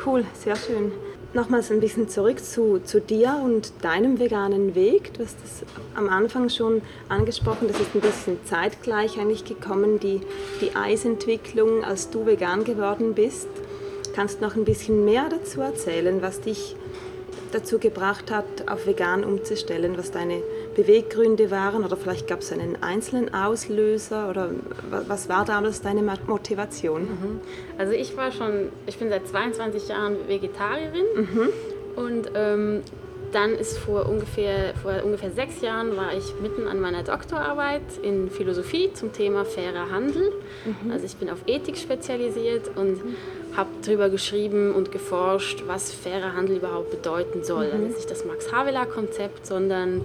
cool, sehr schön. Nochmals ein bisschen zurück zu, zu dir und deinem veganen Weg. Du hast das am Anfang schon angesprochen, das ist ein bisschen zeitgleich eigentlich gekommen, die, die Eisentwicklung, als du vegan geworden bist. Kannst du noch ein bisschen mehr dazu erzählen, was dich dazu gebracht hat, auf vegan umzustellen, was deine Beweggründe waren oder vielleicht gab es einen einzelnen Auslöser oder wa- was war damals deine Mo- Motivation? Also ich war schon, ich bin seit 22 Jahren Vegetarierin Mhm. und ähm, dann ist vor ungefähr, vor ungefähr sechs Jahren war ich mitten an meiner Doktorarbeit in Philosophie zum Thema fairer Handel. Mhm. Also ich bin auf Ethik spezialisiert und habe darüber geschrieben und geforscht, was fairer Handel überhaupt bedeuten soll. Mhm. Also nicht das Max-Havelaar-Konzept, sondern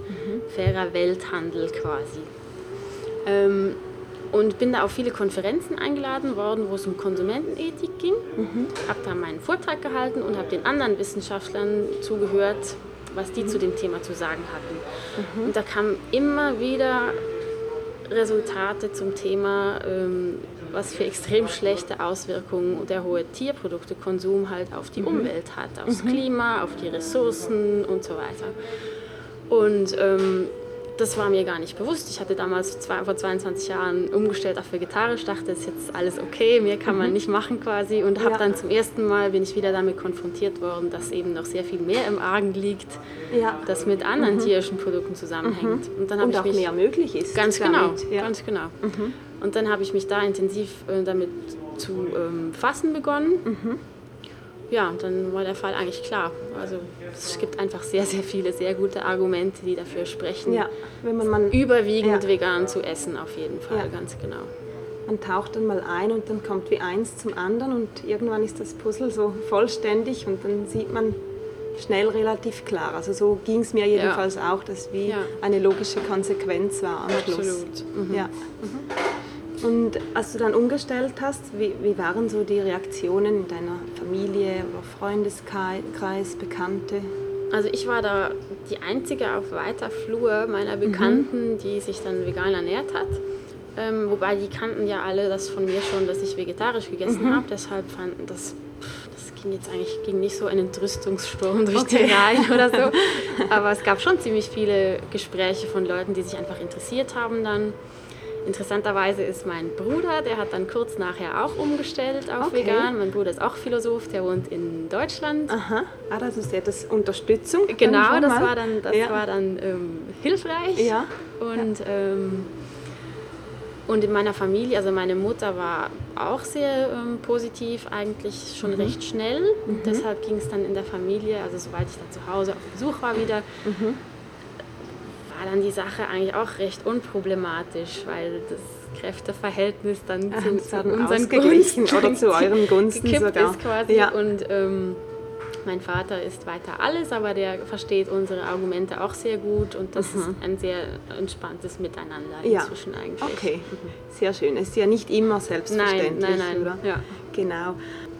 fairer Welthandel quasi. Ähm, und bin da auf viele Konferenzen eingeladen worden, wo es um Konsumentenethik ging. Habe da meinen Vortrag gehalten und habe den anderen Wissenschaftlern zugehört, was die zu dem Thema zu sagen hatten. Und da kamen immer wieder Resultate zum Thema, ähm, was für extrem schlechte Auswirkungen der hohe Tierproduktekonsum halt auf die Umwelt hat, aufs Klima, auf die Ressourcen und so weiter. Und ähm, das war mir gar nicht bewusst. Ich hatte damals zwei, vor 22 Jahren umgestellt auf vegetarisch, dachte, ist jetzt alles okay, mehr kann man nicht machen quasi. Und habe Ja. dann zum ersten Mal, bin ich wieder damit konfrontiert worden, dass eben noch sehr viel mehr im Argen liegt, Ja. das mit anderen tierischen Produkten zusammenhängt. Und dann habe Und ich auch mich mehr möglich ist. Ganz genau, damit, Ja. Mhm. ganz genau. Und dann habe ich mich da intensiv äh, damit zu ähm, fassen begonnen. Mhm. Ja, dann war der Fall eigentlich klar. Also es gibt einfach sehr, sehr viele sehr gute Argumente, die dafür sprechen, ja, wenn man, man, überwiegend Ja. vegan zu essen, auf jeden Fall, Ja. ganz genau. man taucht dann mal ein und dann kommt wie eins zum anderen und irgendwann ist das Puzzle so vollständig und dann sieht man schnell relativ klar. Also so ging es mir jedenfalls auch, dass wie eine logische Konsequenz war am Schluss. Absolut. Mhm. Ja. Und als du dann umgestellt hast, wie, wie waren so die Reaktionen in deiner Familie oder Freundeskreis, Bekannte? Also ich war da die einzige auf weiter Flur meiner mhm. Bekannten, mhm. die sich dann vegan ernährt hat. Ähm, wobei die kannten ja alle das von mir schon, dass ich vegetarisch gegessen mhm. habe. Deshalb fanden das, das ging jetzt eigentlich ging nicht so ein Entrüstungssturm durch okay. die Reihen oder so. (laughs) Aber es gab schon ziemlich viele Gespräche von Leuten, die sich einfach interessiert haben dann. Interessanterweise ist mein Bruder, der hat dann kurz nachher auch umgestellt auf okay. vegan. Mein Bruder ist auch Philosoph, der wohnt in Deutschland. Aha, ah, das ist ja das Unterstützung. Genau, das war dann, das ja. war dann ähm, hilfreich. Ja. Und, ähm, und in meiner Familie, also meine Mutter war auch sehr ähm, positiv, eigentlich schon mhm. recht schnell. Mhm. Deshalb ging es dann in der Familie, also sobald ich dann zu Hause auf Besuch war wieder, mhm war dann die Sache eigentlich auch recht unproblematisch, weil das Kräfteverhältnis dann Ach, zu, zu unseren Gunsten oder zu euren Gunsten (laughs) sogar. ist quasi. Ja. Und ähm, mein Vater ist weiter alles, aber der versteht unsere Argumente auch sehr gut und das mhm. ist ein sehr entspanntes Miteinander inzwischen ja. eigentlich. Okay, sehr schön. Es ist ja nicht immer selbstverständlich, nein, nein, nein. oder? Ja. Genau.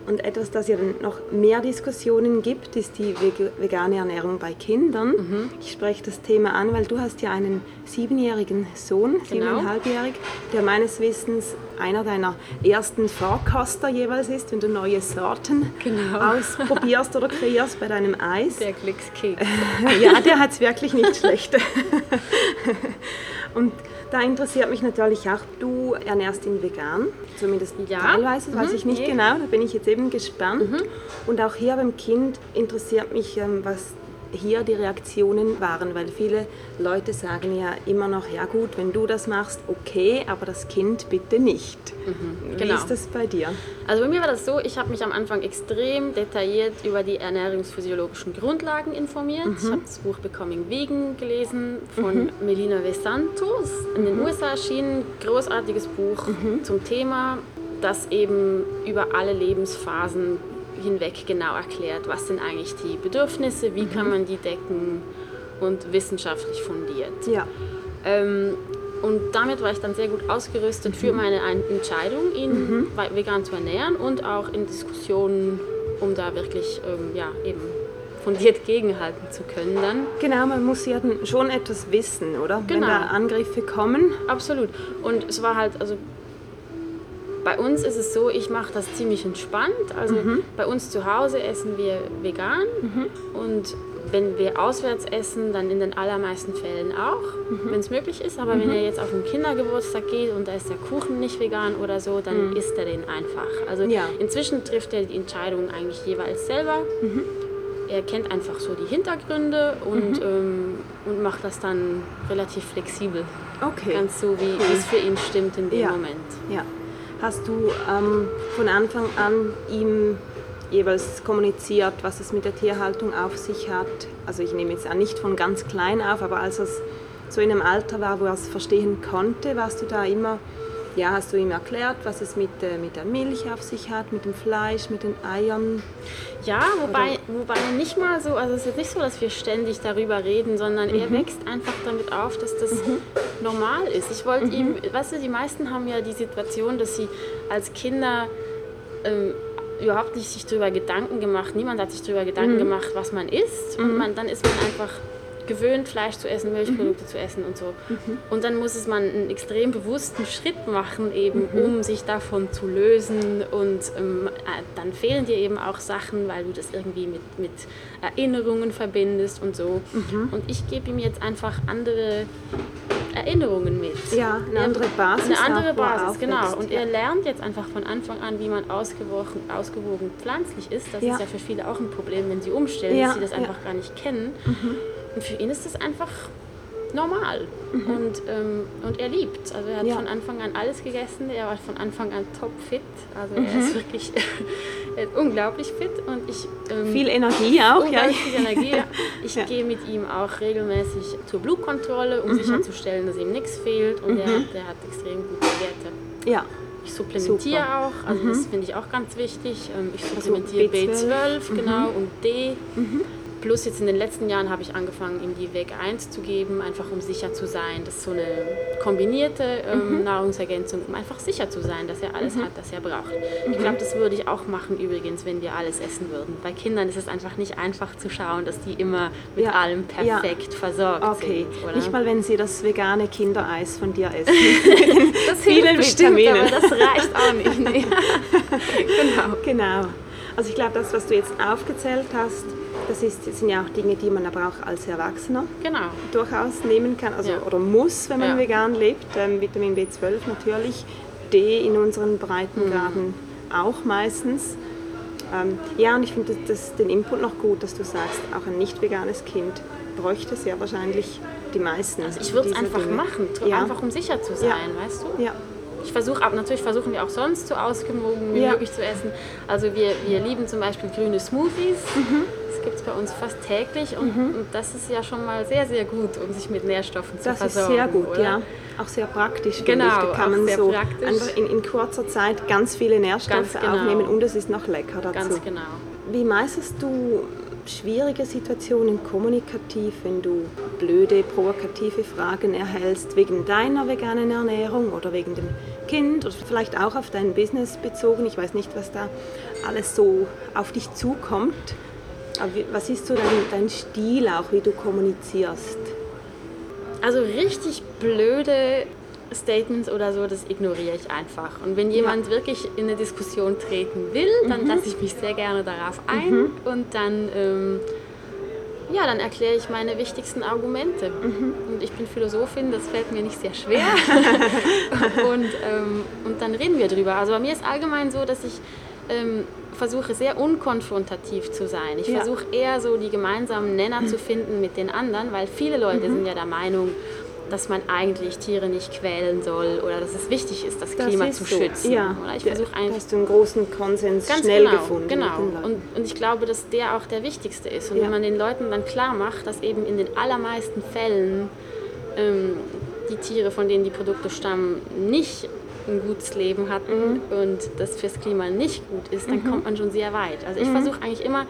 Und etwas, das ja noch mehr Diskussionen gibt, ist die vegane Ernährung bei Kindern. Mhm. Ich spreche das Thema an, weil du hast ja einen siebenjährigen Sohn, genau. siebeneinhalbjährig, der meines Wissens einer deiner ersten Vorkoster jeweils ist, wenn du neue Sorten genau. ausprobierst oder kreierst bei deinem (laughs) Eis. Der Glückskeks. (laughs) ja, der hat es wirklich nicht schlecht. (laughs) Und da interessiert mich natürlich auch, du ernährst ihn vegan, zumindest ja. teilweise, weiß mhm. ich nicht genau, da bin ich jetzt eben gespannt. Mhm. Und auch hier beim Kind interessiert mich, ähm, was hier die Reaktionen waren, weil viele Leute sagen ja immer noch, ja gut, wenn du das machst, okay, aber das Kind bitte nicht. Mhm, genau. Wie ist das bei dir? Also bei mir war das so, ich habe mich am Anfang extrem detailliert über die ernährungsphysiologischen Grundlagen informiert. Mhm. Ich habe das Buch Becoming Vegan gelesen von mhm. Melina Vesantos. In den mhm. USA erschien ein großartiges Buch mhm. zum Thema, das eben über alle Lebensphasen hinweg genau erklärt, was sind eigentlich die Bedürfnisse, wie mhm. kann man die decken und wissenschaftlich fundiert. Ja. Ähm, und damit war ich dann sehr gut ausgerüstet für mhm. meine Entscheidung, ihn mhm. vegan zu ernähren und auch in Diskussionen, um da wirklich ähm, ja, eben fundiert gegenhalten zu können dann. Genau, man muss ja schon etwas wissen, oder? Genau. Wenn da Angriffe kommen. Absolut. Und es war halt, also bei uns ist es so, ich mache das ziemlich entspannt. Also mhm. bei uns zu Hause essen wir vegan mhm. und wenn wir auswärts essen, dann in den allermeisten Fällen auch, mhm. wenn es möglich ist. Aber wenn er mhm. jetzt auf einen Kindergeburtstag geht und da ist der Kuchen nicht vegan oder so, dann mhm. isst er den einfach. Also ja. inzwischen trifft er die Entscheidung eigentlich jeweils selber. Mhm. Er kennt einfach so die Hintergründe und, ähm, und macht das dann relativ flexibel. Okay. Ganz so, wie es für ihn stimmt in dem ja. Moment. Ja. Hast du ähm, von Anfang an ihm jeweils kommuniziert, was es mit der Tierhaltung auf sich hat? Also ich nehme jetzt an, nicht von ganz klein auf, aber als es so in einem Alter war, wo er es verstehen konnte, warst du da immer ja, hast du ihm erklärt, was es mit, äh, mit der Milch auf sich hat, mit dem Fleisch, mit den Eiern? Ja, wobei, wobei nicht mal so, also es ist nicht so, dass wir ständig darüber reden, sondern mhm. er wächst einfach damit auf, dass das mhm. normal ist. Ich wollte mhm. ihm, weißt du, die meisten haben ja die Situation, dass sie als Kinder ähm, überhaupt nicht sich darüber Gedanken gemacht, niemand hat sich darüber Gedanken mhm. gemacht, was man isst und mhm. man, dann ist man einfach gewöhnt, Fleisch zu essen, Milchprodukte mhm. zu essen und so. Mhm. Und dann muss es man einen extrem bewussten Schritt machen, eben, mhm. um sich davon zu lösen. Und ähm, äh, dann fehlen dir eben auch Sachen, weil du das irgendwie mit, mit Erinnerungen verbindest und so. Mhm. Und ich gebe ihm jetzt einfach andere Erinnerungen mit. Ja, eine andere Basis. Eine andere Basis, genau. Und er lernt jetzt einfach von Anfang an, wie man ausgewogen, ausgewogen pflanzlich ist. Das ja. ist ja für viele auch ein Problem, wenn sie umstellen, ja. dass sie das einfach ja. gar nicht kennen. Mhm. Und für ihn ist das einfach normal. Mhm. Und, ähm, und er liebt. Also er hat ja. von Anfang an alles gegessen. Er war von Anfang an topfit. Also mhm. (laughs) er ist wirklich unglaublich fit. Und ich, ähm, viel Energie auch, ja. Viel Energie. (laughs) Ich ja. gehe mit ihm auch regelmäßig zur Blutkontrolle, um mhm. sicherzustellen, dass ihm nichts fehlt. Und er, mhm. hat, er hat extrem gute Werte. Ja. Ich supplementiere Super. auch, also das mhm. finde ich auch ganz wichtig. Ähm, ich supplementiere also B12, B12 genau, und D. Plus jetzt in den letzten Jahren habe ich angefangen, ihm die Weg 1 zu geben, einfach um sicher zu sein. Das ist so eine kombinierte ähm, mhm. Nahrungsergänzung, um einfach sicher zu sein, dass er alles mhm. hat, was er braucht. Mhm. Ich glaube, das würde ich auch machen übrigens, wenn wir alles essen würden. Bei Kindern ist es einfach nicht einfach zu schauen, dass die immer mit ja. allem perfekt ja. versorgt okay. sind. Oder? Nicht mal, wenn sie das vegane Kindereis von dir essen. (laughs) (laughs) das vielen Vitaminen. aber das reicht auch nicht. (laughs) Nee. genau. genau. Also ich glaube, das, was du jetzt aufgezählt hast, das, ist, sind ja auch Dinge, die man aber auch als Erwachsener genau. durchaus nehmen kann also, ja. oder muss, wenn man ja. vegan lebt. Ähm, Vitamin B12 natürlich, D in unseren Breitengraden mhm. auch meistens. Ähm, ja, und ich finde den Input noch gut, dass du sagst, auch ein nicht veganes Kind bräuchte sehr wahrscheinlich die meisten. Also ich würde es einfach Dinge. machen, ja. einfach um sicher zu sein, weißt du? Ja. Ich versuche, aber natürlich versuchen wir auch sonst so ausgewogen wie möglich zu essen. Also wir, wir lieben zum Beispiel grüne Smoothies. Mhm gibt es bei uns fast täglich und, mhm. und, das ist ja schon mal sehr, sehr gut, um sich mit Nährstoffen zu das versorgen. Das ist sehr gut, oder? ja. Auch sehr praktisch. Genau, ich. Da kann man so praktisch. einfach in, in, kurzer Zeit ganz viele Nährstoffe ganz genau. aufnehmen und es ist noch lecker dazu. Ganz genau. Wie meisterst du schwierige Situationen kommunikativ, wenn du blöde, provokative Fragen erhältst wegen deiner veganen Ernährung oder wegen dem Kind oder vielleicht auch auf dein Business bezogen. Ich weiß nicht, was da alles so auf dich zukommt. Aber was ist so dein, dein Stil auch, wie du kommunizierst? Also richtig blöde Statements oder so, das ignoriere ich einfach. Und wenn jemand ja. wirklich in eine Diskussion treten will, dann mhm. lasse ich mich sehr gerne darauf ein mhm. und dann, ähm, ja, dann erkläre ich meine wichtigsten Argumente. Mhm. Und ich bin Philosophin, das fällt mir nicht sehr schwer. (laughs) und, ähm, und dann reden wir drüber. Also bei mir ist allgemein so, dass ich ähm, versuche sehr unkonfrontativ zu sein. Ich ja. versuche eher so die gemeinsamen Nenner zu finden mit den anderen, weil viele Leute mhm. sind ja der Meinung, dass man eigentlich Tiere nicht quälen soll oder dass es wichtig ist, das, das Klima zu so. schützen. Ja. Oder ich versuche eigentlich. Hast du einen großen Konsens ganz schnell genau, gefunden. Genau. Und, und ich glaube, dass der auch der wichtigste ist. Und ja. wenn man den Leuten dann klar macht, dass eben in den allermeisten Fällen ähm, die Tiere, von denen die Produkte stammen, nicht ein gutes Leben hatten mhm. und das fürs Klima nicht gut ist, dann mhm. kommt man schon sehr weit. Also ich mhm. versuche eigentlich immer,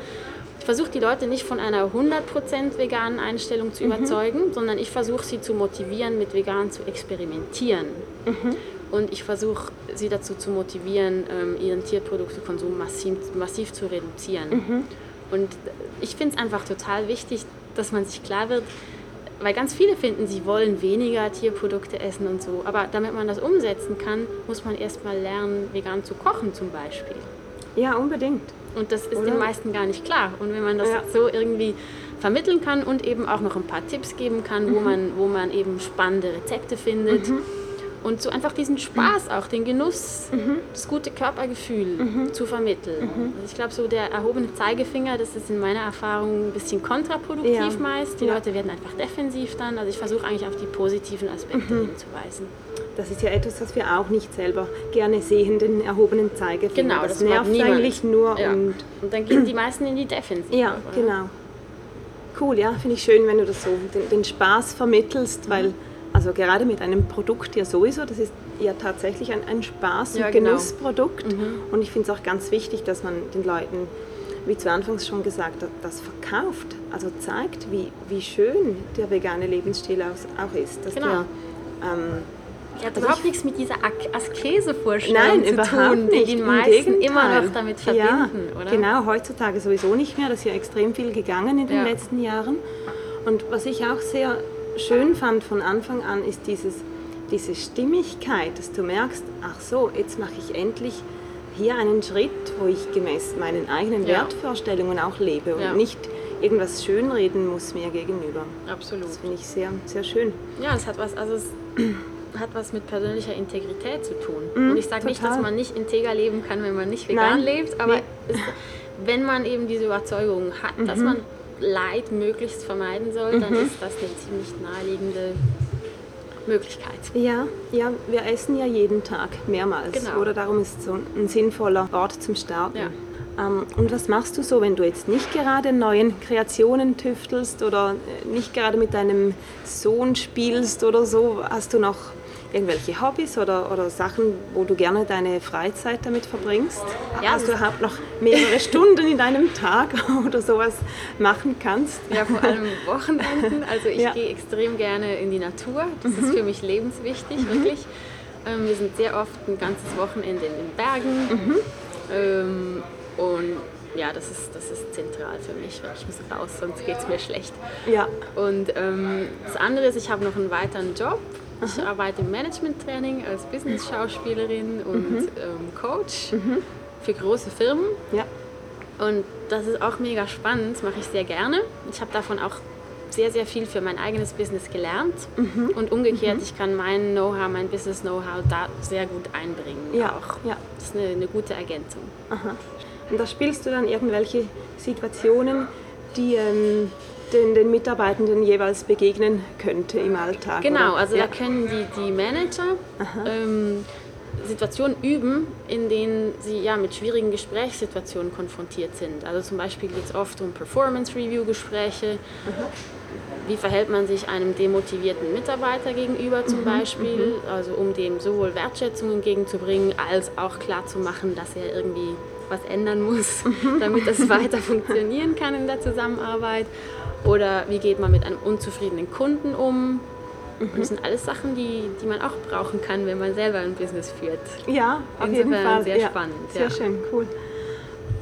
ich versuche die Leute nicht von einer 100% veganen Einstellung zu mhm. überzeugen, sondern ich versuche sie zu motivieren, mit vegan zu experimentieren. Mhm. Und ich versuche sie dazu zu motivieren, ähm, ihren Tierproduktekonsum massiv, massiv zu reduzieren. Mhm. Und ich finde es einfach total wichtig, dass man sich klar wird, weil ganz viele finden, sie wollen weniger Tierprodukte essen und so. Aber damit man das umsetzen kann, muss man erstmal lernen, vegan zu kochen zum Beispiel. Ja, unbedingt. Und das ist Oder? den meisten gar nicht klar. Und wenn man das ja. so irgendwie vermitteln kann und eben auch noch ein paar Tipps geben kann, mhm. wo, man, wo man eben spannende Rezepte findet, mhm und so einfach diesen Spaß auch, den Genuss, mhm. das gute Körpergefühl mhm. zu vermitteln. Mhm. Also ich glaube, so der erhobene Zeigefinger, das ist in meiner Erfahrung ein bisschen kontraproduktiv ja. meist. Die ja. Leute werden einfach defensiv dann. Also ich versuche eigentlich auf die positiven Aspekte mhm. hinzuweisen. Das ist ja etwas, was wir auch nicht selber gerne sehen, den erhobenen Zeigefinger. Genau, das, das nervt eigentlich nur. Ja. Und, und dann gehen (clears throat) die meisten in die Defensive. Ja, oder? genau. Cool, ja, finde ich schön, wenn du das so, den, den Spaß vermittelst, weil also gerade mit einem Produkt ja sowieso, das ist ja tatsächlich ein, ein Spaß- und ja, genau. Genussprodukt. Mhm. Und ich finde es auch ganz wichtig, dass man den Leuten, wie zu Anfangs schon gesagt, das verkauft. Also zeigt, wie, wie schön der vegane Lebensstil auch ist. Dass genau. der, ähm, ja, also überhaupt nichts mit dieser Askese-Vorstellung zu tun, die die meisten immer noch damit verbinden, ja, oder? Genau, heutzutage sowieso nicht mehr. Das ist ja extrem viel gegangen in den ja. letzten Jahren. Und was ich auch sehr schön fand von Anfang an, ist dieses, diese Stimmigkeit, dass du merkst, ach so, jetzt mache ich endlich hier einen Schritt, wo ich gemäß meinen eigenen ja. Wertvorstellungen auch lebe und ja. nicht irgendwas schönreden muss mir gegenüber. Absolut. Das finde ich sehr, sehr schön. Ja, es hat was, also es (clears throat) hat was mit persönlicher Integrität zu tun. Mhm, und ich sage nicht, dass man nicht integer leben kann, wenn man nicht vegan Nein. lebt, aber nee. es, wenn man eben diese Überzeugung hat, mhm. dass man Leid möglichst vermeiden soll, dann mhm. ist das eine ziemlich naheliegende Möglichkeit. Ja, ja, wir essen ja jeden Tag mehrmals. Genau. Oder darum ist es so ein sinnvoller Ort zum Starten. Ja. Ähm, und was machst du so, wenn du jetzt nicht gerade neuen Kreationen tüftelst oder äh, nicht gerade mit deinem Sohn spielst oder so? Hast du noch irgendwelche Hobbys oder, oder Sachen, wo du gerne deine Freizeit damit verbringst? Ja, Hast du überhaupt noch mehrere Stunden in deinem Tag (laughs) oder sowas machen kannst? Ja, vor allem Wochenenden. Also ich Ja. gehe extrem gerne in die Natur. Das ist für mich lebenswichtig, wirklich. Ähm, wir sind sehr oft ein ganzes Wochenende in den Bergen. Ähm, und ja, das ist, das ist zentral für mich. weil Ich muss raus, sonst geht es mir schlecht. Ja, Und ähm, das andere ist, ich habe noch einen weiteren Job. Ich arbeite im Management-Training als Business-Schauspielerin und ähm, Coach für große Firmen. ja, Und das ist auch mega spannend, das mache ich sehr gerne. Ich habe davon auch sehr, sehr viel für mein eigenes Business gelernt. Mhm. Und umgekehrt, ich kann mein Know-how, mein Business-Know-how da sehr gut einbringen. ja, Auch. ja. Das ist eine, eine gute Ergänzung. Und da spielst du dann irgendwelche Situationen, die ähm, den, den Mitarbeitenden jeweils begegnen könnte im Alltag. Genau, oder? also ja. da können die, die Manager ähm, Situationen üben, in denen sie ja mit schwierigen Gesprächssituationen konfrontiert sind. Also zum Beispiel geht es oft um Performance-Review-Gespräche. Wie verhält man sich einem demotivierten Mitarbeiter gegenüber zum Beispiel? Also um dem sowohl Wertschätzung entgegenzubringen, als auch klarzumachen, dass er irgendwie was ändern muss, (laughs) damit das (laughs) weiter funktionieren kann in der Zusammenarbeit. Oder wie geht man mit einem unzufriedenen Kunden um? Und das sind alles Sachen, die, die man auch brauchen kann, wenn man selber ein Business führt. Ja, auf jeden Insofern Fall. sehr ja. spannend, Sehr ja. schön, cool.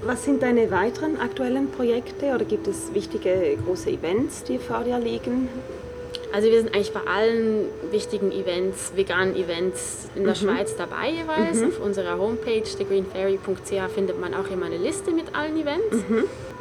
Was sind deine weiteren aktuellen Projekte oder gibt es wichtige große Events, die vor dir liegen? Also wir sind eigentlich bei allen wichtigen Events, veganen Events in der Schweiz dabei jeweils. Auf unserer Homepage thegreenfairy.ch findet man auch immer eine Liste mit allen Events.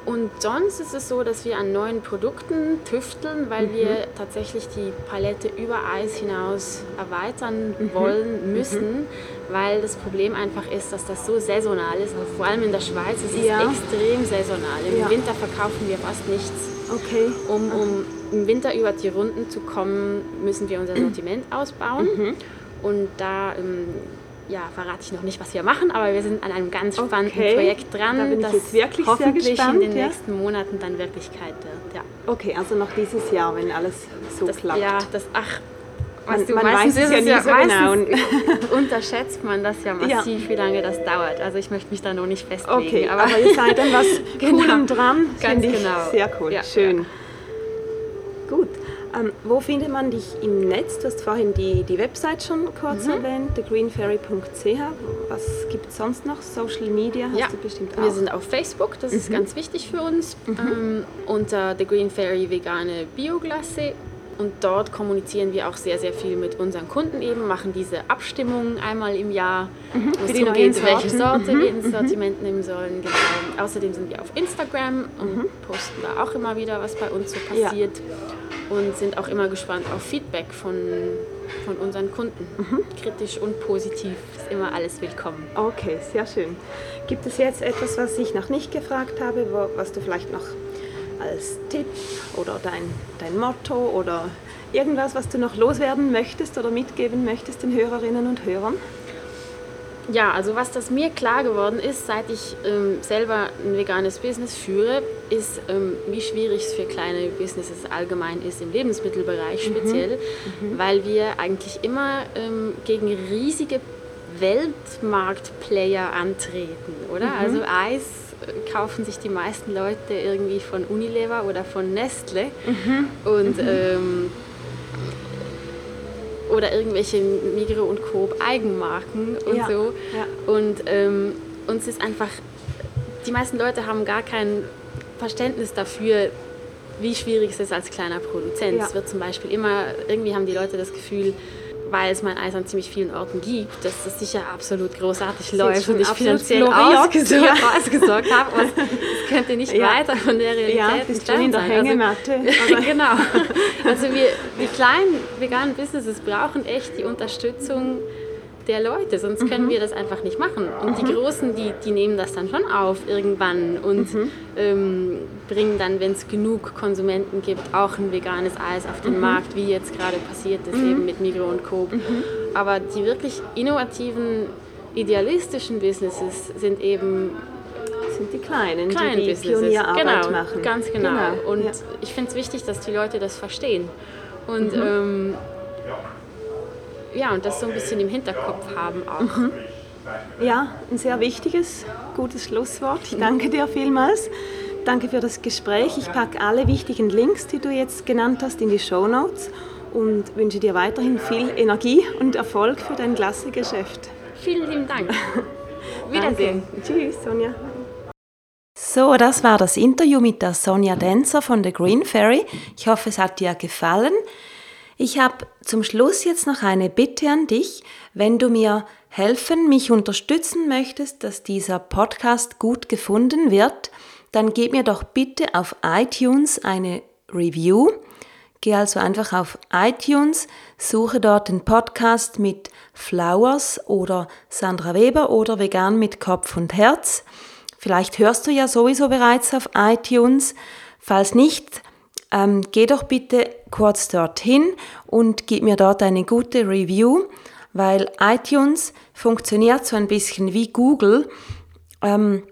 Und sonst ist es so, dass wir an neuen Produkten tüfteln, weil wir tatsächlich die Palette über Eis hinaus erweitern wollen müssen, weil das Problem einfach ist, dass das so saisonal ist. Also vor allem in der Schweiz ist es Ja. extrem saisonal. Im Ja. Winter verkaufen wir fast nichts. Okay. Um, um im Winter über die Runden zu kommen, müssen wir unser (clears throat) Sortiment ausbauen. Mhm. Und da ähm, ja, verrate ich noch nicht, was wir machen, aber wir sind an einem ganz spannenden Okay. Projekt dran, Da bin ich das jetzt wirklich hoffentlich gespannt, in den ja. nächsten Monaten dann Wirklichkeit wird. Ja, Okay, also noch dieses Jahr, wenn alles so das, klappt. ja, das ach. Man- weißt du, man weiß es ja nie so meistens (laughs) unterschätzt man das ja Ja. massiv, wie lange das dauert. Also ich möchte mich da noch nicht festlegen. Okay, aber, ihr seid dann was (laughs) Genau. Coolem dran, Ganz genau. sehr cool, Ja, schön. ja. Gut, ähm, wo findet man dich im Netz? Du hast vorhin die, die Website schon kurz Mhm. erwähnt, thegreenfairy.ch. Was gibt es sonst noch? Social Media hast Ja, du bestimmt auch. wir sind auf Facebook, das ist ganz wichtig für uns, ähm, unter The Green Fairy vegane Bioglasse. Und dort kommunizieren wir auch sehr, sehr viel mit unseren Kunden eben, machen diese Abstimmungen einmal im Jahr, wo Für es darum geht, welche. Sorte wir ins Sortiment nehmen sollen. Genau. Außerdem sind wir auf Instagram und posten da auch immer wieder, was bei uns so Ja. passiert. Und sind auch immer gespannt auf Feedback von, von unseren Kunden. Kritisch und positiv ist immer alles willkommen. Okay, sehr schön. Gibt es jetzt etwas, was ich noch nicht gefragt habe, wo, was du vielleicht noch als Tipp oder dein, dein Motto oder irgendwas, was du noch loswerden möchtest oder mitgeben möchtest den Hörerinnen und Hörern? Ja, also was das mir klar geworden ist, seit ich ähm, selber ein veganes Business führe, ist, ähm, wie schwierig es für kleine Businesses allgemein ist, im Lebensmittelbereich speziell, weil wir eigentlich immer ähm, gegen riesige Weltmarktplayer antreten, oder? Also Eis kaufen sich die meisten Leute irgendwie von Unilever oder von Nestle und ähm, oder irgendwelche Migro und Coop Eigenmarken und Ja, so. ja. Und ähm, uns ist einfach, die meisten Leute haben gar kein Verständnis dafür, wie schwierig es ist als kleiner Produzent. Ja. Es wird zum Beispiel immer, irgendwie haben die Leute das Gefühl, weil es mein Eis an ziemlich vielen Orten gibt, dass das sicher absolut großartig läuft schon und ich finanziell ausgesorgt, (laughs) ausgesorgt habe. Aber es könnte nicht Ja. weiter von der Realität Ja, bist schon in der sein. Also- Hängematte. (laughs) aber- genau. Also wir, die kleinen veganen Businesses brauchen echt die Unterstützung der Leute, sonst Mhm. können wir das einfach nicht machen. Und die Großen, die, die nehmen das dann schon auf irgendwann und Mhm. ähm, bringen dann, wenn es genug Konsumenten gibt, auch ein veganes Eis auf Mhm. den Markt, wie jetzt gerade passiert ist, eben mit Migro und Coop. Mhm. Aber die wirklich innovativen, idealistischen Businesses sind eben sind die Kleinen, kleine die die Businesses. Pionierarbeit genau, machen. Ganz genau. Und ja. ich finde es wichtig, dass die Leute das verstehen. Und Mhm. ähm, ja, und das so ein bisschen im Hinterkopf haben auch. Mhm. Ja, ein sehr wichtiges, gutes Schlusswort. Ich danke dir vielmals. Danke für das Gespräch. Ich packe alle wichtigen Links, die du jetzt genannt hast, in die Show Notes und wünsche dir weiterhin viel Energie und Erfolg für dein Klassegeschäft. Vielen lieben Dank. (laughs) Wiedersehen. Tschüss, Sonja. So, das war das Interview mit der Sonja Denzer von der Green Fairy. Ich hoffe, es hat dir gefallen. Ich habe zum Schluss jetzt noch eine Bitte an dich. Wenn du mir helfen, mich unterstützen möchtest, dass dieser Podcast gut gefunden wird, dann gib mir doch bitte auf iTunes eine Review. Geh also einfach auf iTunes, suche dort den Podcast mit Flowers oder Sandra Weber oder Vegan mit Kopf und Herz. Vielleicht hörst du ja sowieso bereits auf iTunes. Falls nicht, ähm, geh doch bitte kurz dorthin und gib mir dort eine gute Review, weil iTunes funktioniert so ein bisschen wie Google. Ähm,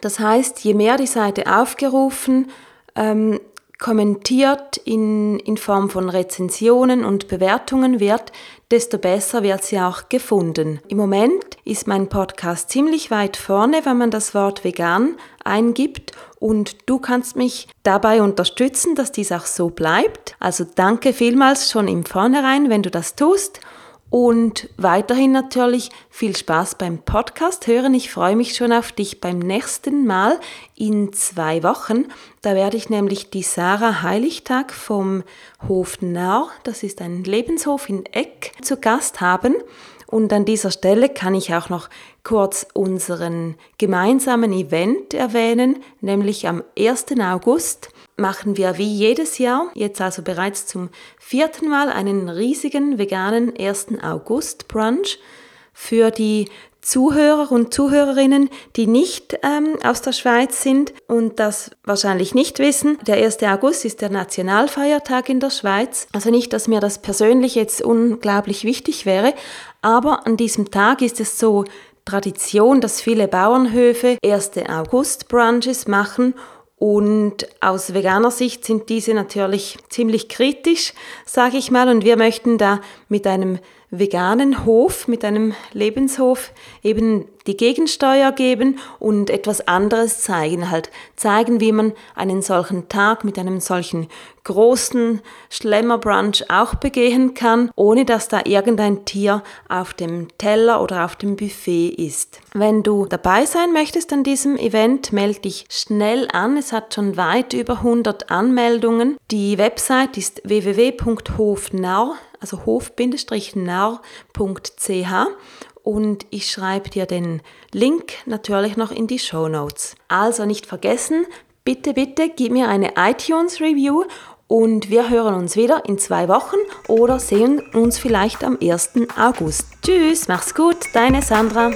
das heißt, je mehr die Seite aufgerufen, ähm, kommentiert in, in Form von Rezensionen und Bewertungen wird, desto besser wird sie auch gefunden. Im Moment ist mein Podcast ziemlich weit vorne, wenn man das Wort vegan eingibt und du kannst mich dabei unterstützen, dass dies auch so bleibt. Also danke vielmals schon im Vornherein, wenn du das tust und weiterhin natürlich viel Spaß beim Podcast hören. Ich freue mich schon auf dich beim nächsten Mal in zwei Wochen. Da werde ich nämlich die Sarah Heiligtag vom Hof Nau, das ist ein Lebenshof in Eck, zu Gast haben. Und an dieser Stelle kann ich auch noch kurz unseren gemeinsamen Event erwähnen, nämlich am 1. August machen wir wie jedes Jahr, jetzt also bereits zum vierten Mal, einen riesigen veganen 1. August Brunch für die Zuhörer und Zuhörerinnen, die nicht ähm, aus der Schweiz sind und das wahrscheinlich nicht wissen. Der 1. August ist der Nationalfeiertag in der Schweiz. Also nicht, dass mir das persönlich jetzt unglaublich wichtig wäre, aber an diesem Tag ist es so Tradition, dass viele Bauernhöfe 1. August Brunches machen und aus veganer Sicht sind diese natürlich ziemlich kritisch, sage ich mal. Und wir möchten da mit einem veganen Hof, mit einem Lebenshof eben die Gegensteuer geben und etwas anderes zeigen. Halt zeigen, wie man einen solchen Tag mit einem solchen großen Schlemmerbrunch auch begehen kann, ohne dass da irgendein Tier auf dem Teller oder auf dem Buffet ist. Wenn du dabei sein möchtest an diesem Event, melde dich schnell an. Es hat schon weit über 100 Anmeldungen. Die Website ist www.hofnau, also hof-nau.ch und ich schreibe dir den Link natürlich noch in die Show Notes. Also nicht vergessen, bitte, bitte gib mir eine iTunes Review und wir hören uns wieder in zwei Wochen oder sehen uns vielleicht am 1. August. Tschüss, mach's gut, deine Sandra.